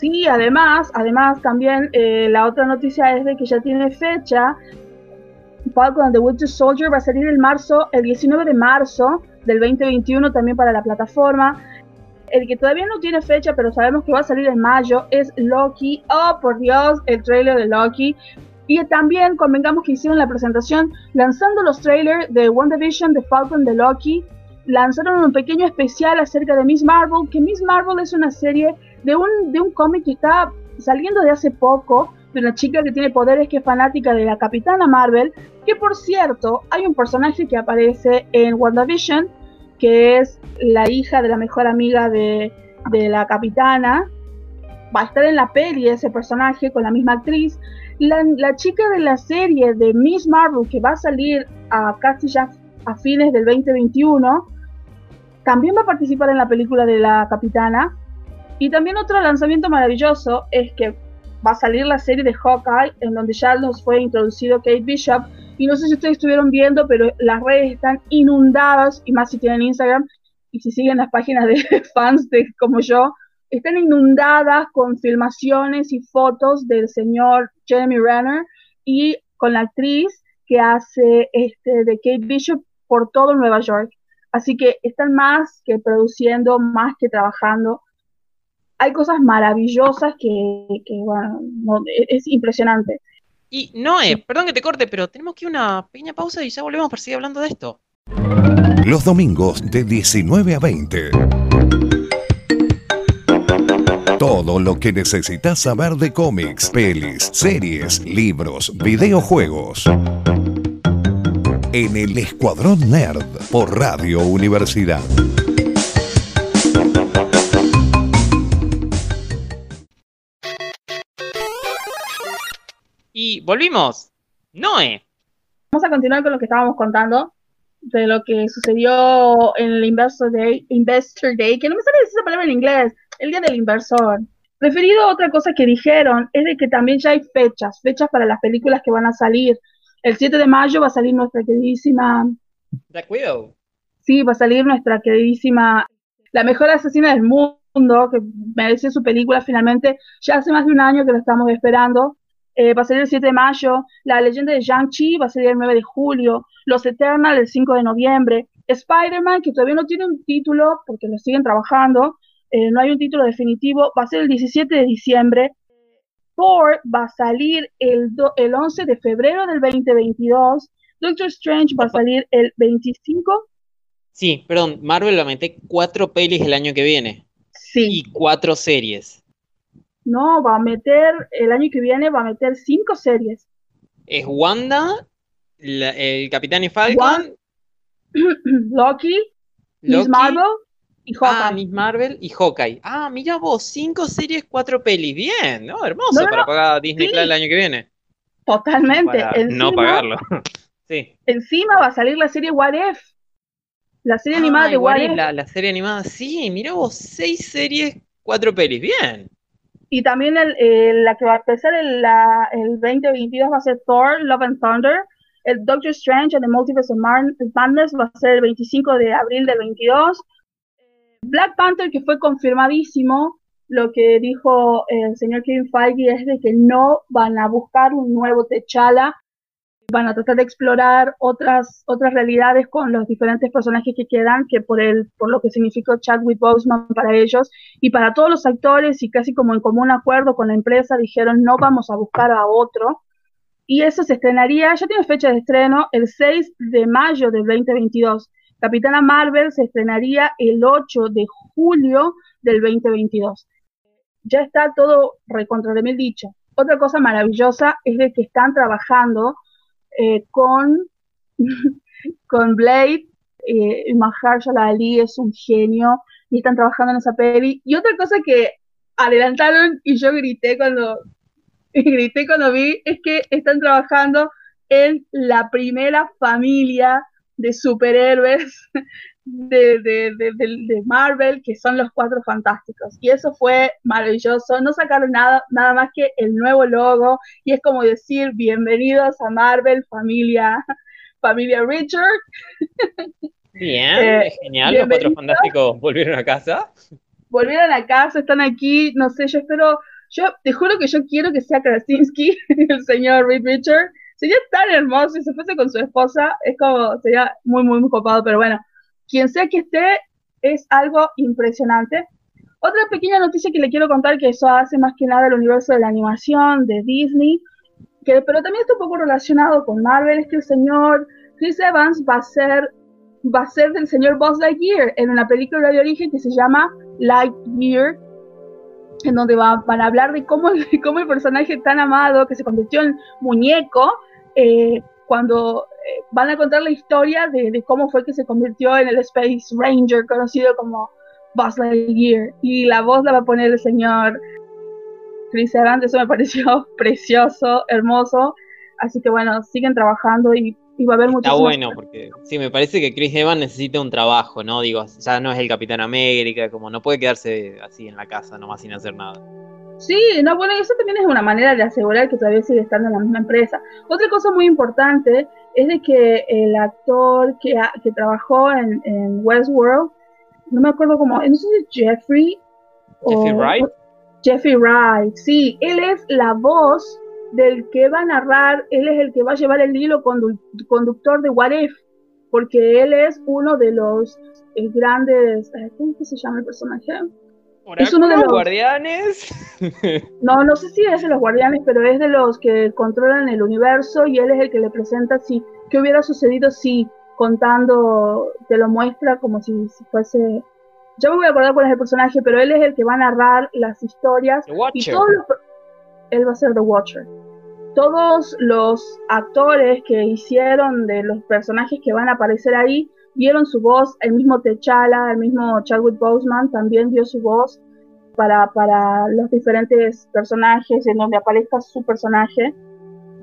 Sí, además, además también eh, la otra noticia es de que ya tiene fecha. Falcon and the Winter Soldier va a salir el marzo, el 19 de marzo del 2021 también para la plataforma. El que todavía no tiene fecha, pero sabemos que va a salir en mayo, es Loki. Oh, por Dios, el trailer de Loki. Y también convengamos que hicieron la presentación lanzando los trailers de WandaVision, de Falcon, de Loki. Lanzaron un pequeño especial acerca de Miss Marvel, que Miss Marvel es una serie de un, de un cómic que está saliendo de hace poco, de una chica que tiene poderes que es fanática de la Capitana Marvel, que por cierto hay un personaje que aparece en WandaVision, que es la hija de la mejor amiga de, de la Capitana, va a estar en la peli ese personaje con la misma actriz. La, la, chica de la serie de Miss Marvel que va a salir a casi ya a fines del 2021, también va a participar en la película de la Capitana. Y también otro lanzamiento maravilloso es que va a salir la serie de Hawkeye, en donde ya nos fue introducido Kate Bishop. Y no sé si ustedes estuvieron viendo, pero las redes están inundadas, y más si tienen Instagram, y si siguen las páginas de fans de, como yo, están inundadas con filmaciones y fotos del señor Jeremy Renner y con la actriz que hace este, de Kate Bishop por todo Nueva York. Así que están más que produciendo, más que trabajando hay cosas maravillosas que, bueno, e, es impresionante. Y Noé, perdón que te corte, pero tenemos que ir a una pequeña pausa y ya volvemos para seguir hablando de esto. Los domingos de 19 a 20. Todo lo que necesitas saber de cómics, pelis, series, libros, videojuegos. En el Escuadrón Nerd por Radio Universidad. Y volvimos. Noé. Vamos a continuar con lo que estábamos contando de lo que sucedió en el Investor Day, Investor Day, que no me sale decir esa palabra en inglés, el día del inversor. Referido a otra cosa que dijeron, es de que también ya hay fechas, fechas para las películas que van a salir. El 7 de mayo va a salir nuestra queridísima... Black Widow. Sí, va a salir nuestra queridísima... La mejor asesina del mundo, que merece su película finalmente. Ya hace más de un año que la estamos esperando. Eh, va a salir el 7 de mayo, La leyenda de Shang-Chi va a salir el 9 de julio, Los Eternals el 5 de noviembre, Spider-Man, que todavía no tiene un título porque lo siguen trabajando, eh, no hay un título definitivo, va a ser el 17 de diciembre, Thor va a salir el, el 11 de febrero del 2022, Doctor Strange va a salir el 25. Sí, perdón, Marvel va a meter cuatro pelis el año que viene. Sí. Y cuatro series. No, va a meter, el año que viene va a meter cinco series. Es Wanda, el Capitán y Falcon. Loki, Miss Marvel y Hawkeye. Ah, Miss Marvel y Hawkeye. Ah, mira vos, cinco series, cuatro pelis. Bien, ¿no? Hermoso para pagar Disney Plus el año que viene. Totalmente. no pagarlo. sí. Encima va a salir la serie What If. La serie animada de What, If. La, la, serie animada, sí, mira vos, seis series, cuatro pelis. Bien. Y también el, la que va a empezar el, la, el 2022 va a ser Thor, Love and Thunder. El Doctor Strange and the Multiverse of Madness va a ser el 25 de abril del 22. Black Panther, que fue confirmadísimo, lo que dijo el señor Kevin Feige es de que no van a buscar un nuevo T'Challa van a tratar de explorar otras, otras realidades con los diferentes personajes que quedan, que por, el, por lo que significó Chadwick Boseman para ellos y para todos los actores y casi como en común acuerdo con la empresa dijeron no vamos a buscar a otro. Y eso se estrenaría, ya tiene fecha de estreno, el 6 de mayo del 2022. Capitana Marvel se estrenaría el 8 de julio del 2022. Ya está todo recontra de mil dicho. Otra cosa maravillosa es de que están trabajando eh, con, con Blade. Eh, Mahershala Ali es un genio y están trabajando en esa peli. Y otra cosa que adelantaron y yo grité cuando grité cuando vi es que están trabajando en la primera familia de superhéroes de, de, de, Marvel, que son los cuatro fantásticos. Y eso fue maravilloso. No sacaron nada, nada más que el nuevo logo. Y es como decir, bienvenidos a Marvel, familia, familia Richard. Bien, eh, genial. Los cuatro fantásticos volvieron a casa. Volvieron a casa, están aquí. No sé, yo espero. Yo te juro que yo quiero que sea Krasinski, el señor Reed Richard. Sería tan hermoso si se fuese con su esposa. Es como, sería muy, muy, muy copado. Pero bueno, quien sea que esté, es algo impresionante. Otra pequeña noticia que le quiero contar, que eso hace más que nada el universo de la animación de Disney, que, pero también está un poco relacionado con Marvel, es que el señor Chris Evans va a ser, va a ser del señor Buzz Lightyear en una película de origen que se llama Lightyear, en donde va, van a hablar de cómo, cómo el personaje tan amado que se convirtió en muñeco, eh, cuando eh, van a contar la historia de, cómo fue que se convirtió en el Space Ranger, conocido como Buzz Lightyear. Y la voz la va a poner el señor Chris Evans, eso me pareció precioso, hermoso. Así que bueno, siguen trabajando y, va a haber mucho. Está bueno, porque sí, me parece que Chris Evans necesita un trabajo, ¿no? Digo, ya no es el Capitán América, como no puede quedarse así en la casa nomás sin hacer nada. Sí, no, bueno, eso también es una manera de asegurar que todavía sigue estando en la misma empresa. Otra cosa muy importante es de que el actor que, que trabajó en, Westworld, no me acuerdo cómo, no sé si es Jeffrey. Jeffrey Wright. Jeffrey Wright, sí, él es la voz del que va a narrar, él es el que va a llevar el hilo conductor de What If, porque él es uno de los eh, grandes, eh, ¿cómo se llama el personaje? Es uno de los guardianes. No, no sé si es de los guardianes, pero es de los que controlan el universo y él es el que le presenta si qué hubiera sucedido si contando te lo muestra como si, fuese. Yo me voy a acordar cuál es el personaje, pero él es el que va a narrar las historias y todos él va a ser The Watcher. Todos los actores que hicieron de los personajes que van a aparecer ahí dieron su voz, el mismo T'Challa, el mismo Chadwick Boseman también dio su voz para, para los diferentes personajes en donde aparezca su personaje.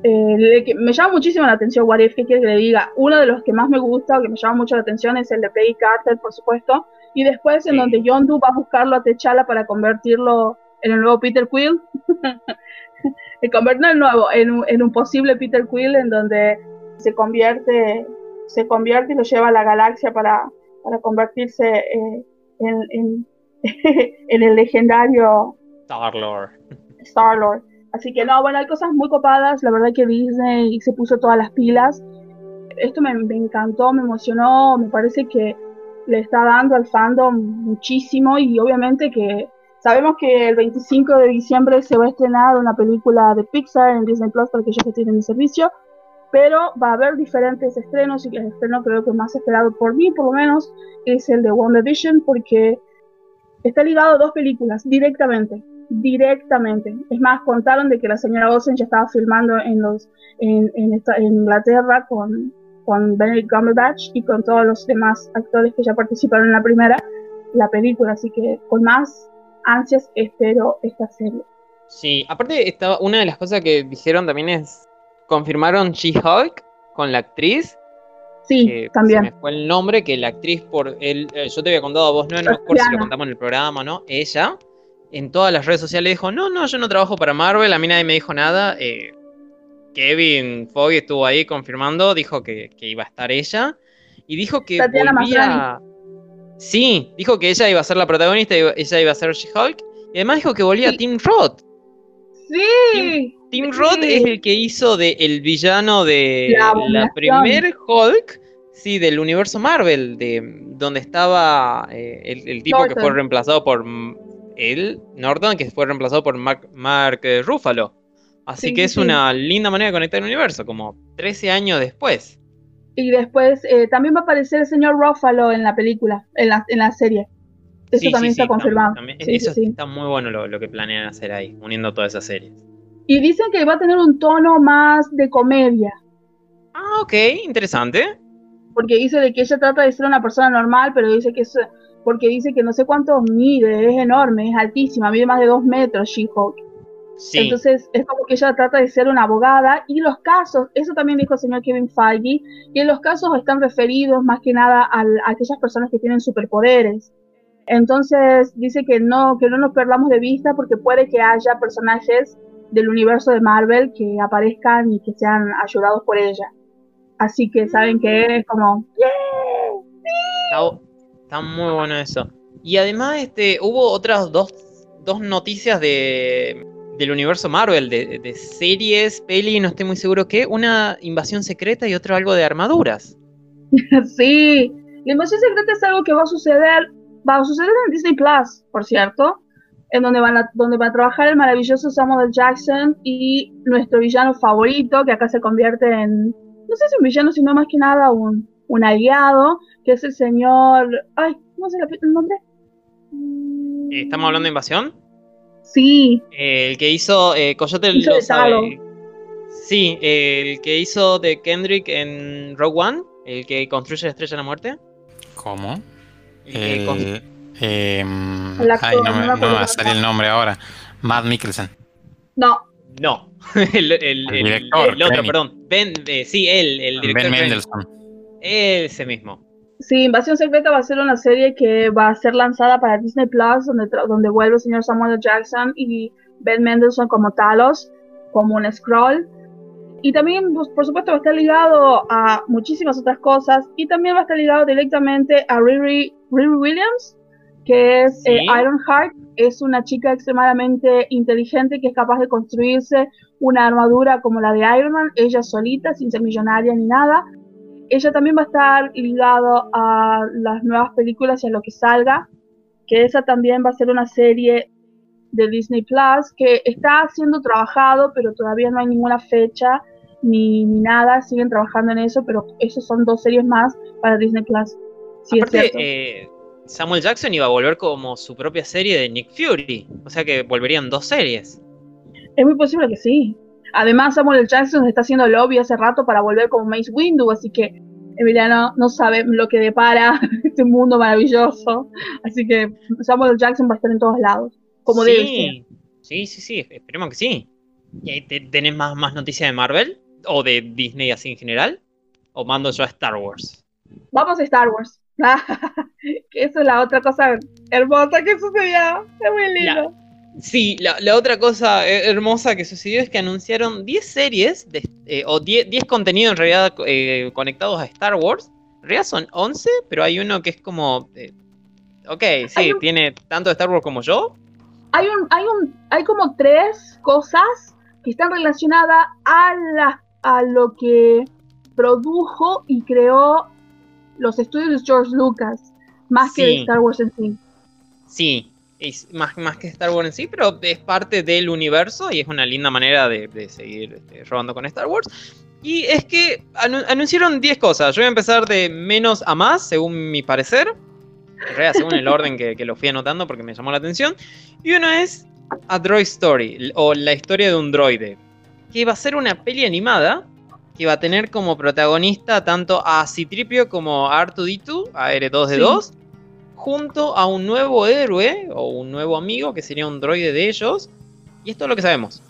Eh, me llama muchísimo la atención What If, ¿qué quiere que le diga? Uno de los que más me gusta o que me llama mucho la atención es el de Peggy Carter, por supuesto, y después en donde John Doe va a buscarlo a T'Challa para convertirlo en el nuevo Peter Quill. convertirlo en nuevo, en, en un posible Peter Quill en donde se convierte se convierte y lo lleva a la galaxia para, para convertirse eh, en, en, el legendario Star-Lord. Star-Lord. Así que no, bueno, hay cosas muy copadas. La verdad que Disney se puso todas las pilas. Esto me, me encantó, me emocionó. Me parece que le está dando al fandom muchísimo y obviamente que sabemos que el 25 de diciembre se va a estrenar una película de Pixar en Disney Plus para que ya tienen el servicio pero va a haber diferentes estrenos y el estreno creo que más esperado por mí por lo menos es el de WandaVision porque está ligado a dos películas directamente directamente. Es más contaron de que la señora Olsen ya estaba filmando en los en, en, Inglaterra con con Benedict Cumberbatch y con todos los demás actores que ya participaron en la primera la película. Así que con más ansias espero esta serie. Sí, aparte estaba, una de las cosas que dijeron también es confirmaron She-Hulk con la actriz. Sí, también. Se me fue el nombre, que la actriz por el. Eh, yo te había contado a vos, no, no me si lo contamos en el programa no. Ella, en todas las redes sociales dijo: No, no, yo no trabajo para Marvel, a mí nadie me dijo nada. Eh, Kevin Foggy estuvo ahí confirmando, dijo que, iba a estar ella. Y dijo que volvía. Sí, dijo que ella iba a ser la protagonista, ella iba a ser She-Hulk. Y además dijo que volvía Tim Roth. Sí. Tim Roth es el que hizo de el villano de la, primer Hulk, sí, del universo Marvel, de donde estaba eh, el, tipo que fue reemplazado por él, Norton, que fue reemplazado por Mark, Mark eh, Ruffalo. Así que es una linda manera de conectar el universo, como 13 años después. Y después eh, también va a aparecer el señor Ruffalo en la película, en la, en la serie. Eso Sí, también sí, está confirmado. también- Sí, eso está muy bueno lo, lo que planean hacer ahí, uniendo todas esas series. Y dicen que va a tener un tono más de comedia, Ah, ok, interesante. porque dice de que ella trata de ser una persona normal, pero dice que es, porque dice que no sé cuánto mide, es enorme, es altísima, mide más de dos metros She-Hulk. Sí. Entonces es como que ella trata de ser una abogada y los casos, eso también dijo el señor Kevin Feige, que los casos están referidos más que nada a aquellas personas que tienen superpoderes. Entonces dice que no, que no nos perdamos de vista porque puede que haya personajes del universo de Marvel que aparezcan y que sean ayudados por ella. Así que saben que es como, Está, está muy bueno eso. Y además, este, hubo otras dos, dos noticias de, del universo Marvel, de, de series, peli, no estoy muy seguro qué. Una invasión secreta y otra algo de armaduras. sí, la invasión secreta es algo que va a suceder, va a suceder en Disney Plus, por cierto, en donde van a, donde va a trabajar el maravilloso Samuel. Jackson y nuestro villano favorito, que acá se convierte en, no sé si un villano, sino más que nada un, un aliado, que es el señor, ay, ¿cómo se le el nombre? Eh, ¿Estamos hablando de invasión? Sí, Eh, el que hizo eh, Coyote Hizo lo sabe. Sí, eh, el que hizo de Kendrick en Rogue One, el que construye la estrella de la muerte. ¿Cómo? El El, em, ay, no no me, no me va a salir el nombre ahora. Matt Mikkelsen. no, No, el, el- el- director, el otro, perdón. Ben, eh, sí, él, el director. Ben Krennic. Mendelsohn. Ese mismo. Sí, Invasión Secreta va a ser una serie que va a ser lanzada para Disney Plus, donde, tra- donde vuelve el señor Samuel. Jackson y Ben Mendelsohn como Talos, como un scroll. Y también, pues, por supuesto, va a estar ligado a muchísimas otras cosas. Y también va a estar ligado directamente a Riri, Riri Williams, que es Sí. eh, Ironheart. Es una chica extremadamente inteligente que es capaz de construirse una armadura como la de Iron Man, ella solita, sin ser millonaria ni nada ella también va a estar ligado a las nuevas películas y a lo que salga, que esa también va a ser una serie de Disney Plus que está siendo trabajado, pero todavía no hay ninguna fecha ni, ni nada, siguen trabajando en eso, pero esos son dos series más para Disney Plus. Sí, Aparte, eh, Samuel Jackson iba a volver como su propia serie de Nick Fury. O sea que volverían dos series. Es muy posible que sí. Además, Samuel. Jackson está haciendo lobby hace rato para volver como Mace Windu, así que Emiliano no sabe lo que depara este mundo maravilloso. Así que Samuel. Jackson va a estar en todos lados, como debe ser. sí, sí, sí, sí, esperemos que sí. ¿Y ahí te- tenés más, más noticias de Marvel? ¿O de Disney así en general? ¿O mando yo a Star Wars? Vamos a Star Wars. que eso es la otra cosa hermosa que sucedió. Es muy lindo. Sí, la, la otra cosa hermosa que sucedió es que anunciaron 10 series, de, eh, o 10, 10 contenidos en realidad eh, conectados a Star Wars. En realidad son 11, pero hay uno que es como... eh, ok, sí, un- tiene tanto de Star Wars como yo. Hay un, hay un, hay como tres cosas que están relacionadas a la, a lo que produjo y creó los estudios de George Lucas, más que de. Star Wars en sí. Sí, es más, más que Star Wars en sí, pero es parte del universo y es una linda manera de, de seguir este, robando con Star Wars. Y es que anu- anunciaron 10 cosas. Yo voy a empezar de menos a más, según mi parecer. En realidad, según el orden que, que lo fui anotando porque me llamó la atención. Y uno es A Droid Story, o la historia de un droide. Que va a ser una peli animada que va a tener como protagonista tanto a Citripio como a R2D2, a R2D2, junto a un nuevo héroe o un nuevo amigo que sería un droide de ellos. Y esto es lo que sabemos.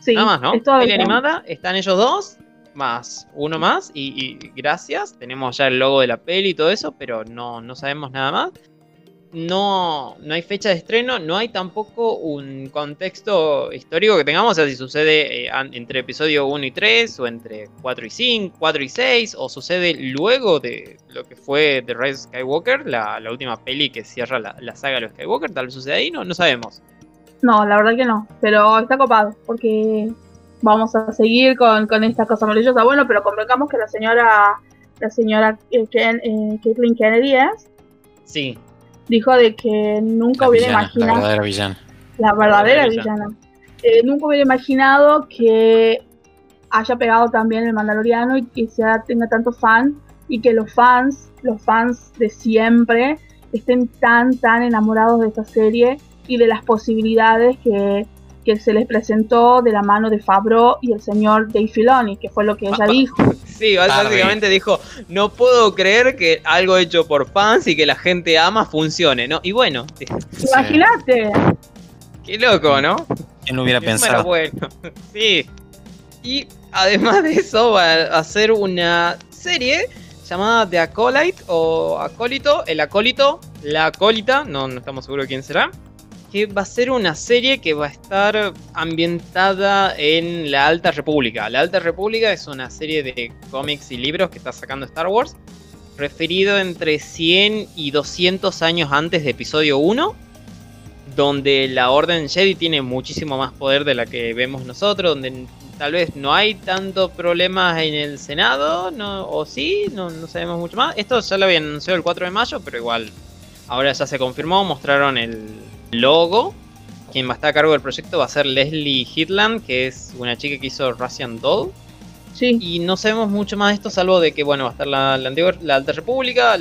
Sí, Nada más, ¿no? Peli animada, están ellos dos, más uno más, y, y gracias. Tenemos ya el logo de la peli y todo eso, pero no, no sabemos nada más. No, no hay fecha de estreno, no hay tampoco un contexto histórico que tengamos, o sea, si sucede eh, entre episodio 1 y 3, o entre 4 y 5, 4 y 6, o sucede luego de lo que fue The Rise of Skywalker, la, la última peli que cierra la, la saga de los Skywalker, tal vez sucede ahí, no, no sabemos. No, la verdad que no, pero está copado, porque vamos a seguir con, con esta cosa maravillosa. Bueno, pero convengamos que la señora, la señora eh, Ken- eh, Kennedy es, Sí, dijo de que nunca La hubiera villana, la imaginado verdadera villana. la verdadera verdadera villana. Eh, nunca hubiera imaginado que haya pegado también el Mandaloriano y que sea, tenga tanto fan y que los fans, los fans de siempre, estén tan, tan enamorados de esta serie y de las posibilidades que, que se les presentó de la mano de Fabro y el señor Dave Filoni, que fue lo que ella dijo. Sí, básicamente dijo, no puedo creer que algo hecho por fans y que la gente ama funcione, ¿no? Y bueno, imagínate. Qué loco, ¿no? ¿Quién lo hubiera pensado? Bueno, sí. Y además de eso va a hacer una serie llamada The Acolyte o Acólito, el acólito, la acólita, no, no estamos seguros de quién será, que va a ser una serie que va a estar ambientada en la Alta República. La Alta República es una serie de cómics y libros que está sacando Star Wars, referido entre 100 y 200 años antes de episodio 1, donde la Orden Jedi tiene muchísimo más poder de la que vemos nosotros, donde tal vez no hay tanto problemas en el Senado, o sí, no, no sabemos mucho más. Esto ya lo habían anunciado el 4 de mayo, pero igual ahora ya se confirmó, mostraron el logo. Quien va a estar a cargo del proyecto va a ser Leslie Hitland, que es una chica que hizo Russian Doll. Sí. Y no sabemos mucho más de esto, salvo de que, bueno, va a estar la, la antigua, la Alta República,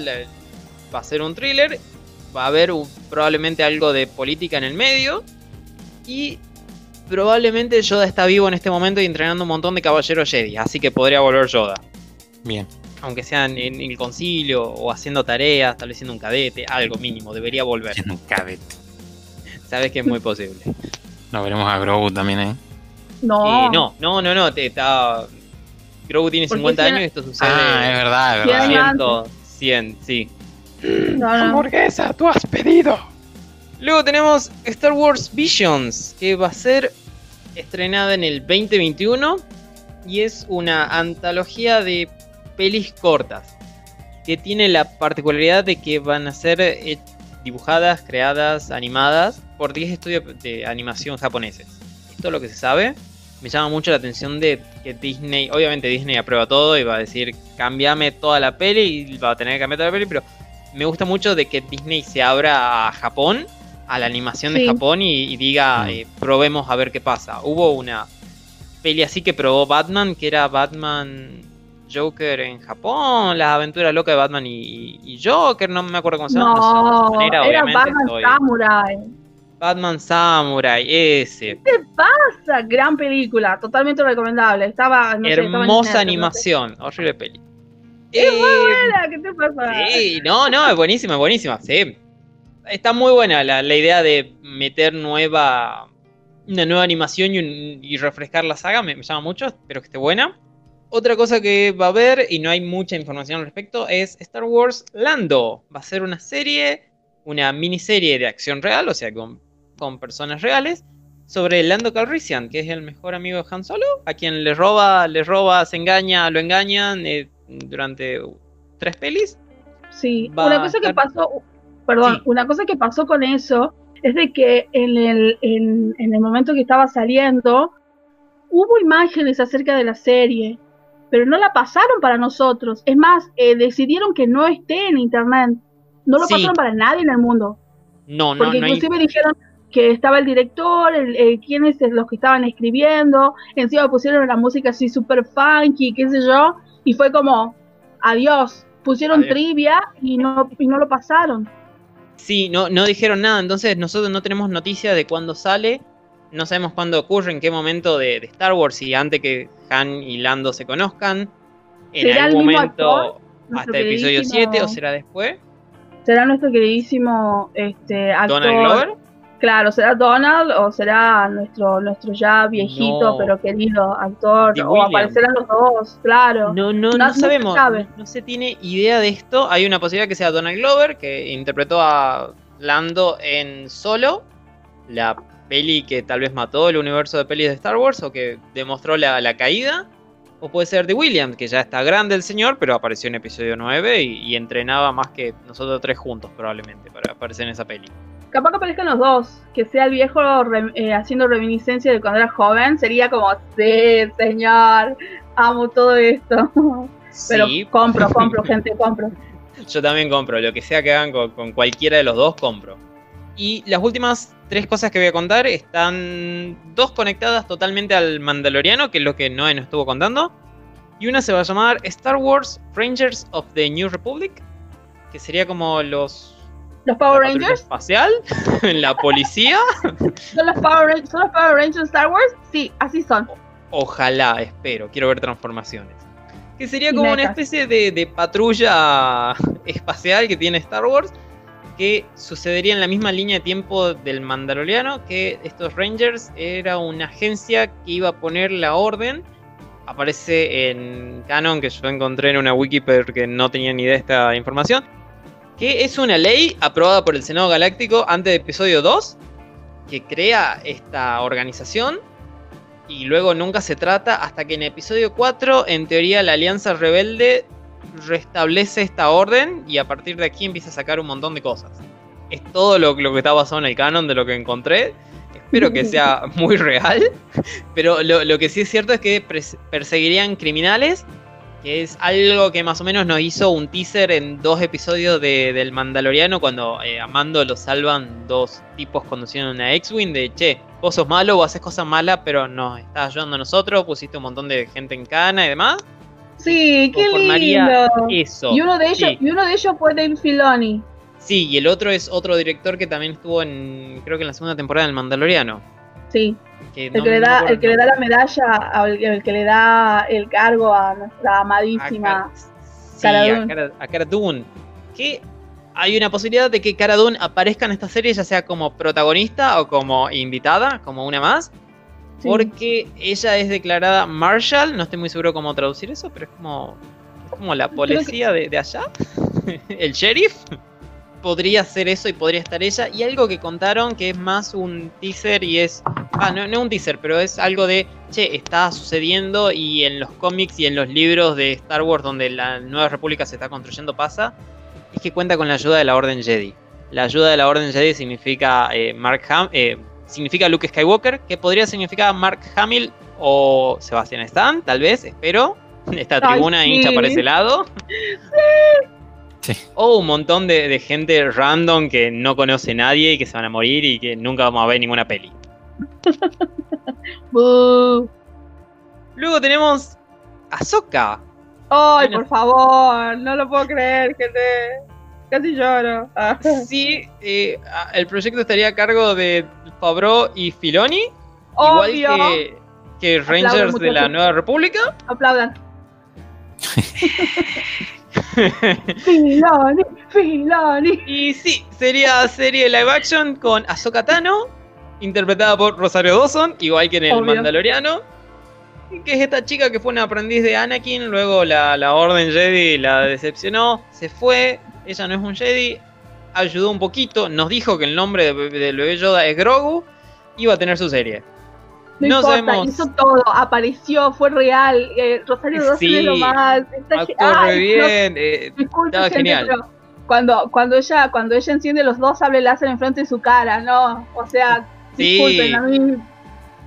va a ser un thriller, va a haber probablemente algo de política en el medio. Y probablemente Yoda está vivo en este momento y entrenando un montón de caballeros Jedi, así que podría volver Yoda. Bien. Aunque sea en, en el concilio o haciendo tareas, tal vez siendo un cadete, algo mínimo, debería volver. Siendo un cadete. Sabes que es muy posible. Lo veremos a Grogu también, ¿eh? No. Eh, no, no, no, no, te está. Grogu tiene Porque 50 tiene- años y esto sucede. Ah, es verdad, es verdad. hay- 100, 100, sí. No, no. Hamburguesa, tú has pedido. Luego tenemos Star Wars Visions, que va a ser estrenada en el 2021 y es una antología de pelis cortas que tiene la particularidad de que van a ser eh, dibujadas, creadas, animadas por 10 estudios de animación japoneses. Esto es lo que se sabe. Me llama mucho la atención de que Disney, obviamente Disney aprueba todo y va a decir, cambiame toda la peli y va a tener que cambiar toda la peli, pero me gusta mucho de que Disney se abra a Japón, a la animación de. Japón y, y diga, Mm. eh, probemos a ver qué pasa. Hubo una peli así que probó Batman, que era Batman Joker en Japón, las aventuras locas de Batman y, y Joker, no me acuerdo cómo se llama. no sé No, se manera, era Batman estoy- Samurai. Batman Samurai, ese. Esa gran película, totalmente recomendable. Estaba, no sé, estaba en Hermosa animación, horrible peli. Es Eh, No sé. Mira, ¿Qué te pasa? Sí, no, no, es buenísima, es buenísima, sí. Está muy buena la, la idea de meter nueva una nueva animación y, un- y refrescar la saga, me, me llama mucho, espero que esté buena. Otra cosa que va a haber, y no hay mucha información al respecto, es Star Wars Lando. Va a ser una serie, una miniserie de acción real, o sea, con, con personas reales, sobre Lando Calrissian, que es el mejor amigo de Han Solo, a quien le roba, le roba, se engaña, lo engañan eh, durante tres pelis. Sí, Va una cosa que estar- pasó, perdón, Sí. una cosa que pasó con eso es de que en el, en, en el momento que estaba saliendo hubo imágenes acerca de la serie, pero no la pasaron para nosotros. Es más, eh, decidieron que no esté en internet. No lo Sí. pasaron para nadie en el mundo. No, no, Porque no hay inclusive dijeron que estaba el director, el, el- quiénes es los que estaban escribiendo, encima pusieron la música así super funky, qué sé yo, y fue como, adiós, pusieron Adiós. trivia y no, y no lo pasaron. Sí, no, no dijeron nada, entonces nosotros no tenemos noticia de cuándo sale, no sabemos cuándo ocurre, en qué momento de, de Star Wars, si antes que Han y Lando se conozcan, en ¿Será algún momento actor? Hasta el episodio queridísimo- 7 o será después. ¿Será nuestro queridísimo este, actor? Donald Glover. Claro, ¿será Donald o será nuestro, nuestro ya viejito No. pero querido actor? O William. aparecerán los dos, claro. No, no, No- no, sabemos, sabe. no, no se tiene idea de esto. Hay una posibilidad que sea Donald Glover, que interpretó a Lando en Solo, la peli que tal vez mató el universo de pelis de Star Wars o que demostró la, la caída. O puede ser de Williams, que ya está grande el señor, pero apareció en episodio 9 y, y entrenaba más que nosotros tres juntos probablemente para aparecer en esa peli. Capaz que aparezcan los dos, que sea el viejo re- eh, haciendo reminiscencia de cuando era joven, sería como, sí, señor, amo todo esto. Pero Sí, compro, compro, gente, compro. Yo también compro, lo que sea que hagan con, con cualquiera de los dos, compro. Y las últimas tres cosas que voy a contar están dos conectadas totalmente al Mandaloriano, que es lo que Noé nos estuvo contando. Y una se va a llamar Star Wars Rangers of the New Republic, que sería como los... ¿Los Power la Rangers? Espacial, la policía. ¿Son los Power, ¿Son los Power Rangers Star Wars? Sí, así son. Ojalá, espero, quiero ver transformaciones. Que sería como una especie de, de patrulla espacial que tiene Star Wars, que sucedería en la misma línea de tiempo del Mandaloriano, que estos Rangers era una agencia que iba a poner la orden. Aparece en Canon, que yo encontré en una wiki, pero que no tenía ni idea de esta información, que es una ley aprobada por el Senado Galáctico antes de episodio 2, que crea esta organización y luego nunca se trata hasta que en episodio 4, en teoría, la Alianza Rebelde restablece esta orden y a partir de aquí empieza a sacar un montón de cosas. Es todo lo, lo que está basado en el canon de lo que encontré. Espero que sea muy real. Pero lo, lo que sí es cierto es que perseguirían criminales. Que es algo que más o menos nos hizo un teaser en dos episodios de- del Mandaloriano. Cuando eh, a Mando lo salvan dos tipos conduciendo una X-Wing. De che, vos sos malo, vos haces cosas malas, pero nos estás ayudando a nosotros. Pusiste un montón de gente en cana y demás. Sí, qué lindo. Eso. Y uno de ellos, sí. y uno de ellos fue Dave Filoni. Sí, y el otro es otro director que también estuvo en, creo que en la segunda temporada del Mandaloriano. Sí, Que el no- que le da, el que le da la medalla, al- el que le da el cargo a nuestra a amadísima. Cara- sí, a Dune. Cara, a Cara Dune. Que hay una posibilidad de que Cara Dune aparezca en esta serie, ya sea como protagonista o como invitada, como una más. Sí. Porque ella es declarada Marshal, no estoy muy seguro cómo traducir eso, pero es como, es como la que- policía de, de allá, el sheriff. Podría ser eso y podría estar ella. Y algo que contaron que es más un teaser y es. Ah, no, no un teaser, pero es algo de. Che, está sucediendo y en los cómics y en los libros de Star Wars donde la Nueva República se está construyendo pasa. Es que cuenta con la ayuda de la Orden Jedi. La ayuda de la Orden Jedi significa eh, Mark Ham, eh, significa Luke Skywalker, que podría significar Mark Hamill o Sebastian Stan, tal vez, espero. Esta Ay, tribuna sí. hincha para ese lado. Sí. O un montón de, de gente random que no conoce a nadie y que se van a morir y que nunca vamos a ver ninguna peli. Luego tenemos Ahsoka. Ay, Bueno. por favor, no lo puedo creer, gente. Casi lloro. Ah. Sí, eh, el proyecto estaría a cargo de Favreau y Filoni. Obvio. Igual que, que Rangers de la. Nueva República. Aplaudan. Filoni, Filoni. Y sí, sería serie live action con Ahsoka Tano, interpretada por Rosario Dawson, igual que en el Obvio. Mandaloriano. Que es esta chica que fue una aprendiz de Anakin, luego la, la Orden Jedi la decepcionó, se fue, ella no es un Jedi, ayudó un poquito, nos dijo que el nombre de- bebé Yoda es Grogu, iba a tener su serie. No, No importa, sabemos. hizo todo, apareció, fue real. Eh, Rosario Dawson Sí, es lo más. Está Actuó re no, bien, eh, disculpe, estaba gente, genial. pero cuando, cuando ella, cuando ella enciende los dos sables láser enfrente de su cara, no, o sea, Sí. disculpen, a mí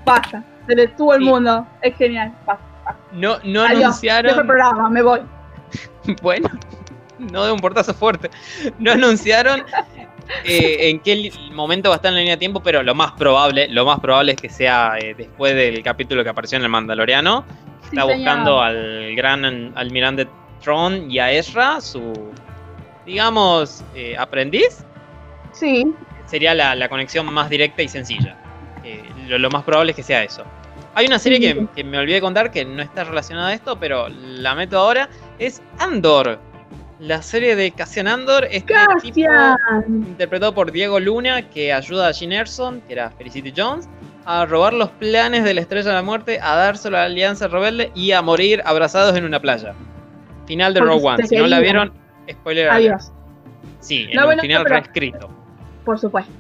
basta, se detuvo el Sí. mundo, es genial, basta. no, no Adiós, el anunciaron... programa, me voy. Bueno, no de un portazo fuerte. No anunciaron eh, en qué momento va a estar en la línea de tiempo, pero lo más probable, lo más probable es que sea eh, después del capítulo que apareció en el Mandaloriano. Sí, Está buscando al gran an- almirante Tron y a Ezra, su, digamos, eh, aprendiz. Sí, Sería la, la conexión más directa y sencilla. Lo, lo más probable es que sea eso. Hay una serie que, que me olvidé de contar que no está relacionada a esto, pero la meto ahora. Es Andor. La serie de Cassian Andor. Este tipo Cassian. interpretado por Diego Luna, que ayuda a Gene Erson, que era Felicity Jones, a robar los planes de la Estrella de la Muerte, a dárselo a la Alianza Rebelde y a morir abrazados en una playa. Final de Rogue One. Si no la vieron, spoiler alert. adiós, Sí, en No, un bueno, final pero- reescrito. por supuesto.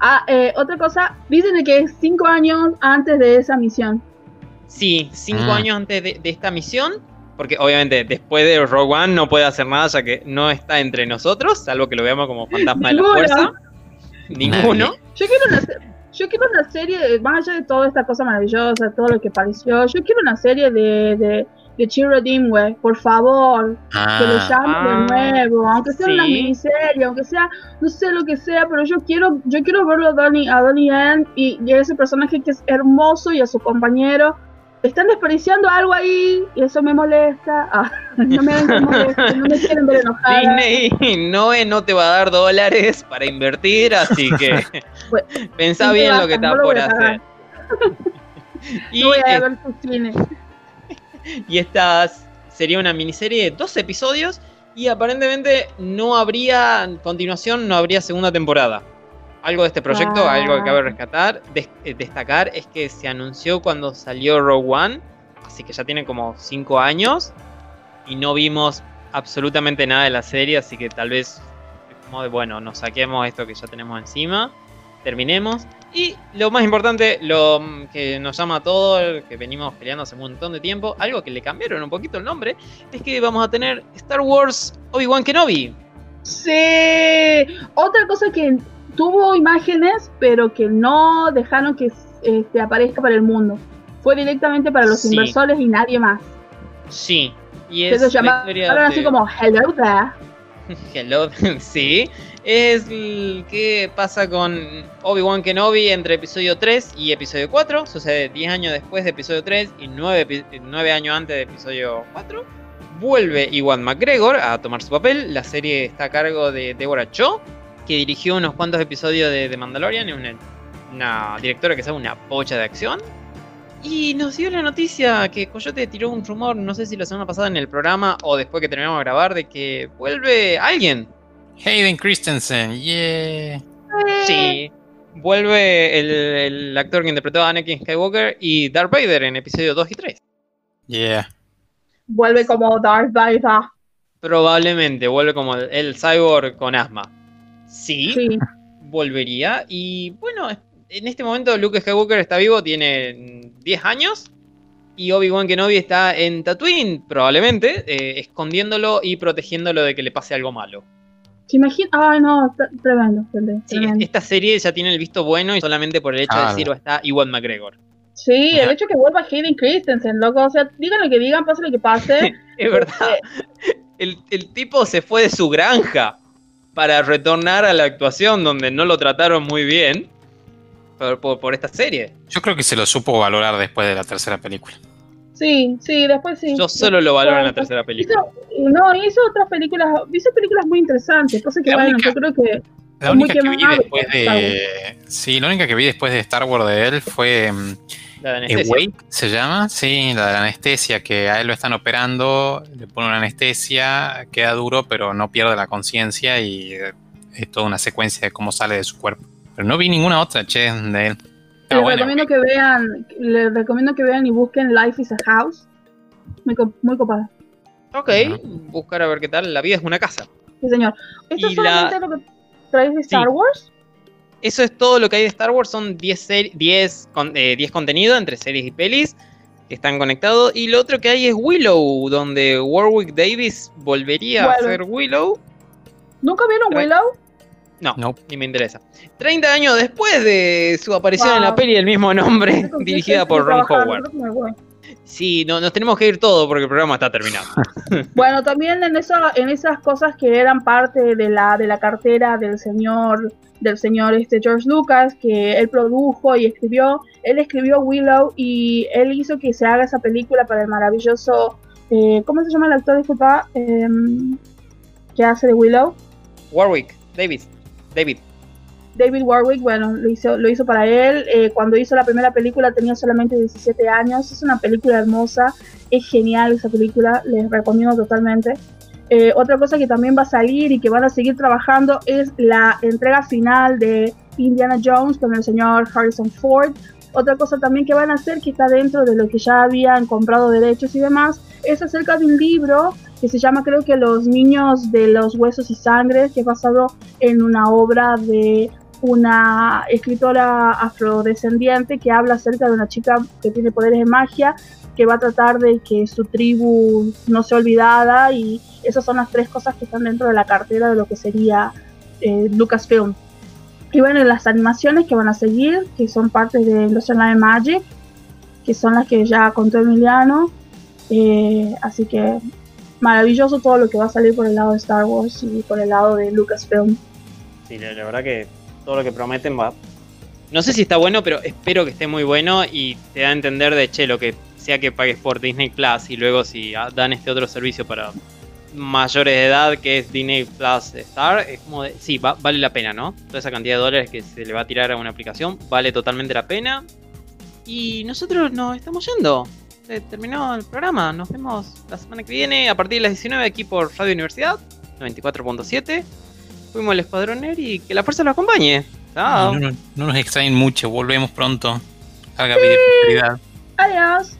Ah, eh, otra cosa, dicen de que es cinco años antes de esa misión. Sí, cinco Ah. años antes de, de esta misión. Porque obviamente después de Rogue One no puede hacer nada ya que no está entre nosotros, salvo que lo veamos como fantasma de la fuerza. Ninguno. Yo quiero una, yo quiero una serie, más allá de toda esta cosa maravillosa, todo lo que pareció, yo quiero una serie de, de, de Chiro Dimway, por favor, que lo Ah, llamen ah, de nuevo, aunque sea una sí. miniserie, aunque sea, no sé lo que sea, pero yo quiero, yo quiero verlo a Donnie, a Donnie Yen y, y a ese personaje que es hermoso y a su compañero, están desperdiciando algo ahí y eso me molesta. Ah, no me ven molesta, no me quieren ver enojada. Disney Noé no te va a dar dólares para invertir, así que Pues, pensá bien lo que está no por hacer. Y, no voy a ver tus cines. y esta sería una miniserie de dos episodios y aparentemente no habría continuación, no habría segunda temporada. Algo de este proyecto, Ah. algo que cabe rescatar, des- eh, destacar es que se anunció cuando salió Rogue One, así que ya tiene como 5 años y no vimos absolutamente nada de la serie, así que tal vez es como de, bueno, nos saquemos esto que ya tenemos encima, terminemos. Y lo más importante, lo que nos llama a todos, que venimos peleando hace un montón de tiempo, algo que le cambiaron un poquito el nombre, es que vamos a tener Star Wars Obi-Wan Kenobi. Sí. Otra cosa que tuvo imágenes, pero que no dejaron que este, aparezca para el mundo. Fue directamente para los Sí. inversores y nadie más. Sí. Y es se la llamaron historia así de- como Hello there. Hello, sí. Es el que pasa con Obi-Wan Kenobi entre episodio 3 y episodio 4. Sucede 10 años después de episodio 3 y 9, años antes de episodio 4. Vuelve Iwan McGregor a tomar su papel. La serie está a cargo de Deborah Cho, que dirigió unos cuantos episodios de The Mandalorian. Una, una directora que sabe una pocha de acción. Y nos dio la noticia que Coyote tiró un rumor, no sé si la semana pasada en el programa o después que terminamos de grabar, de que vuelve alguien. Hayden Christensen, yeah. Sí. Vuelve el, el actor que interpretó a Anakin Skywalker y Darth Vader en episodios 2 y 3. Yeah. Vuelve como Darth Vader. Probablemente vuelve como el, el cyborg con asma. Sí, Sí. volvería. Y bueno, en este momento Luke Skywalker está vivo, tiene 10 años. Y Obi-Wan Kenobi está en Tatooine, probablemente, eh, escondiéndolo y protegiéndolo de que le pase algo malo. ¿Se imagina? Ay, no, tremendo, tremendo. Sí, esta serie ya tiene el visto bueno y solamente por el hecho de Claro. decir "Oh, está Iwan McGregor. Sí, el hecho que vuelva Hayden Christensen, loco. O sea, digan lo que digan, pase lo que pase. Es verdad. El, el tipo se fue de su granja para retornar a la actuación donde no lo trataron muy bien por, por- por esta serie. Yo creo que se lo supo valorar después de la tercera película. Sí, sí, después sí. Yo solo lo valoro en la tercera película. Hizo, no, hizo otras películas, hizo películas muy interesantes. Entonces, que La bueno, única- yo creo que. La única que vi después de. Sí, la única que vi después de Star Wars de él fue. mm, La de anestesia. Awake, se llama, sí, la de la anestesia, que a él lo están operando, le ponen una anestesia, queda duro, pero no pierde la conciencia y eh, es toda una secuencia de cómo sale de su cuerpo. Pero no vi ninguna otra, che, de él. Está les recomiendo que vean, les recomiendo que vean y busquen Life is a House. Muy, muy copada. Ok, buscar a ver qué tal. La vida es una casa. Sí, señor. ¿Esto Y es solamente la- lo que traes de Star Wars? Eso es todo lo que hay de Star Wars. Son 10, seri- 10, con- eh, 10 contenidos entre series y pelis que están conectados. Y lo otro que hay es Willow, donde Warwick Davis volvería a ser Willow. ¿Nunca vieron Tra- Willow? No, Nope. ni me interesa. 30 años después de su aparición en la peli del mismo nombre, dirigida por Ron Howard. Sí, no, nos tenemos que ir todo porque el programa está terminado. Bueno, también en eso, en esas cosas que eran parte de la de la cartera del señor del señor este George Lucas que él produjo y escribió, él escribió Willow y él hizo que se haga esa película para el maravilloso eh, ¿cómo se llama el actor? Disculpa, em, que hace de Willow, Warwick Davis, David. David Warwick, bueno, lo hizo, lo hizo para él. Eh, cuando hizo la primera película tenía solamente 17 años. Es una película hermosa, es genial esa película, les recomiendo totalmente. Eh, otra cosa que también va a salir y que van a seguir trabajando es la entrega final de Indiana Jones con el señor Harrison Ford. Otra cosa también que van a hacer, que está dentro de lo que ya habían comprado derechos y demás, es acerca de un libro que se llama creo que Los Niños de los Huesos y Sangre, que es basado en una obra de una escritora afrodescendiente que habla acerca de una chica que tiene poderes de magia, que va a tratar de que su tribu no sea olvidada y esas son las tres cosas que están dentro de la cartera de lo que sería eh, Lucasfilm. Y bueno, las animaciones que van a seguir, que son parte de Los Online Magic, que son las que ya contó Emiliano. Eh, así que maravilloso todo lo que va a salir por el lado de Star Wars y por el lado de Lucasfilm. Sí, la, la verdad que todo lo que prometen va. No sé si está bueno, pero espero que esté muy bueno y te da a entender de che, lo que sea que pagues por Disney Plus y luego si dan este otro servicio para mayores de edad que es Disney Plus Star, es como de, sí, vale la pena, ¿no? Toda esa cantidad de dólares que se le va a tirar a una aplicación vale totalmente la pena. Y nosotros nos estamos yendo. Se terminó el programa. Nos vemos la semana que viene a partir de las 19 aquí por Radio Universidad 94.7. Fuimos el Escuadrón y que la fuerza lo acompañe. No, no, nos extraen mucho. Volvemos pronto. Haga sí. Adiós.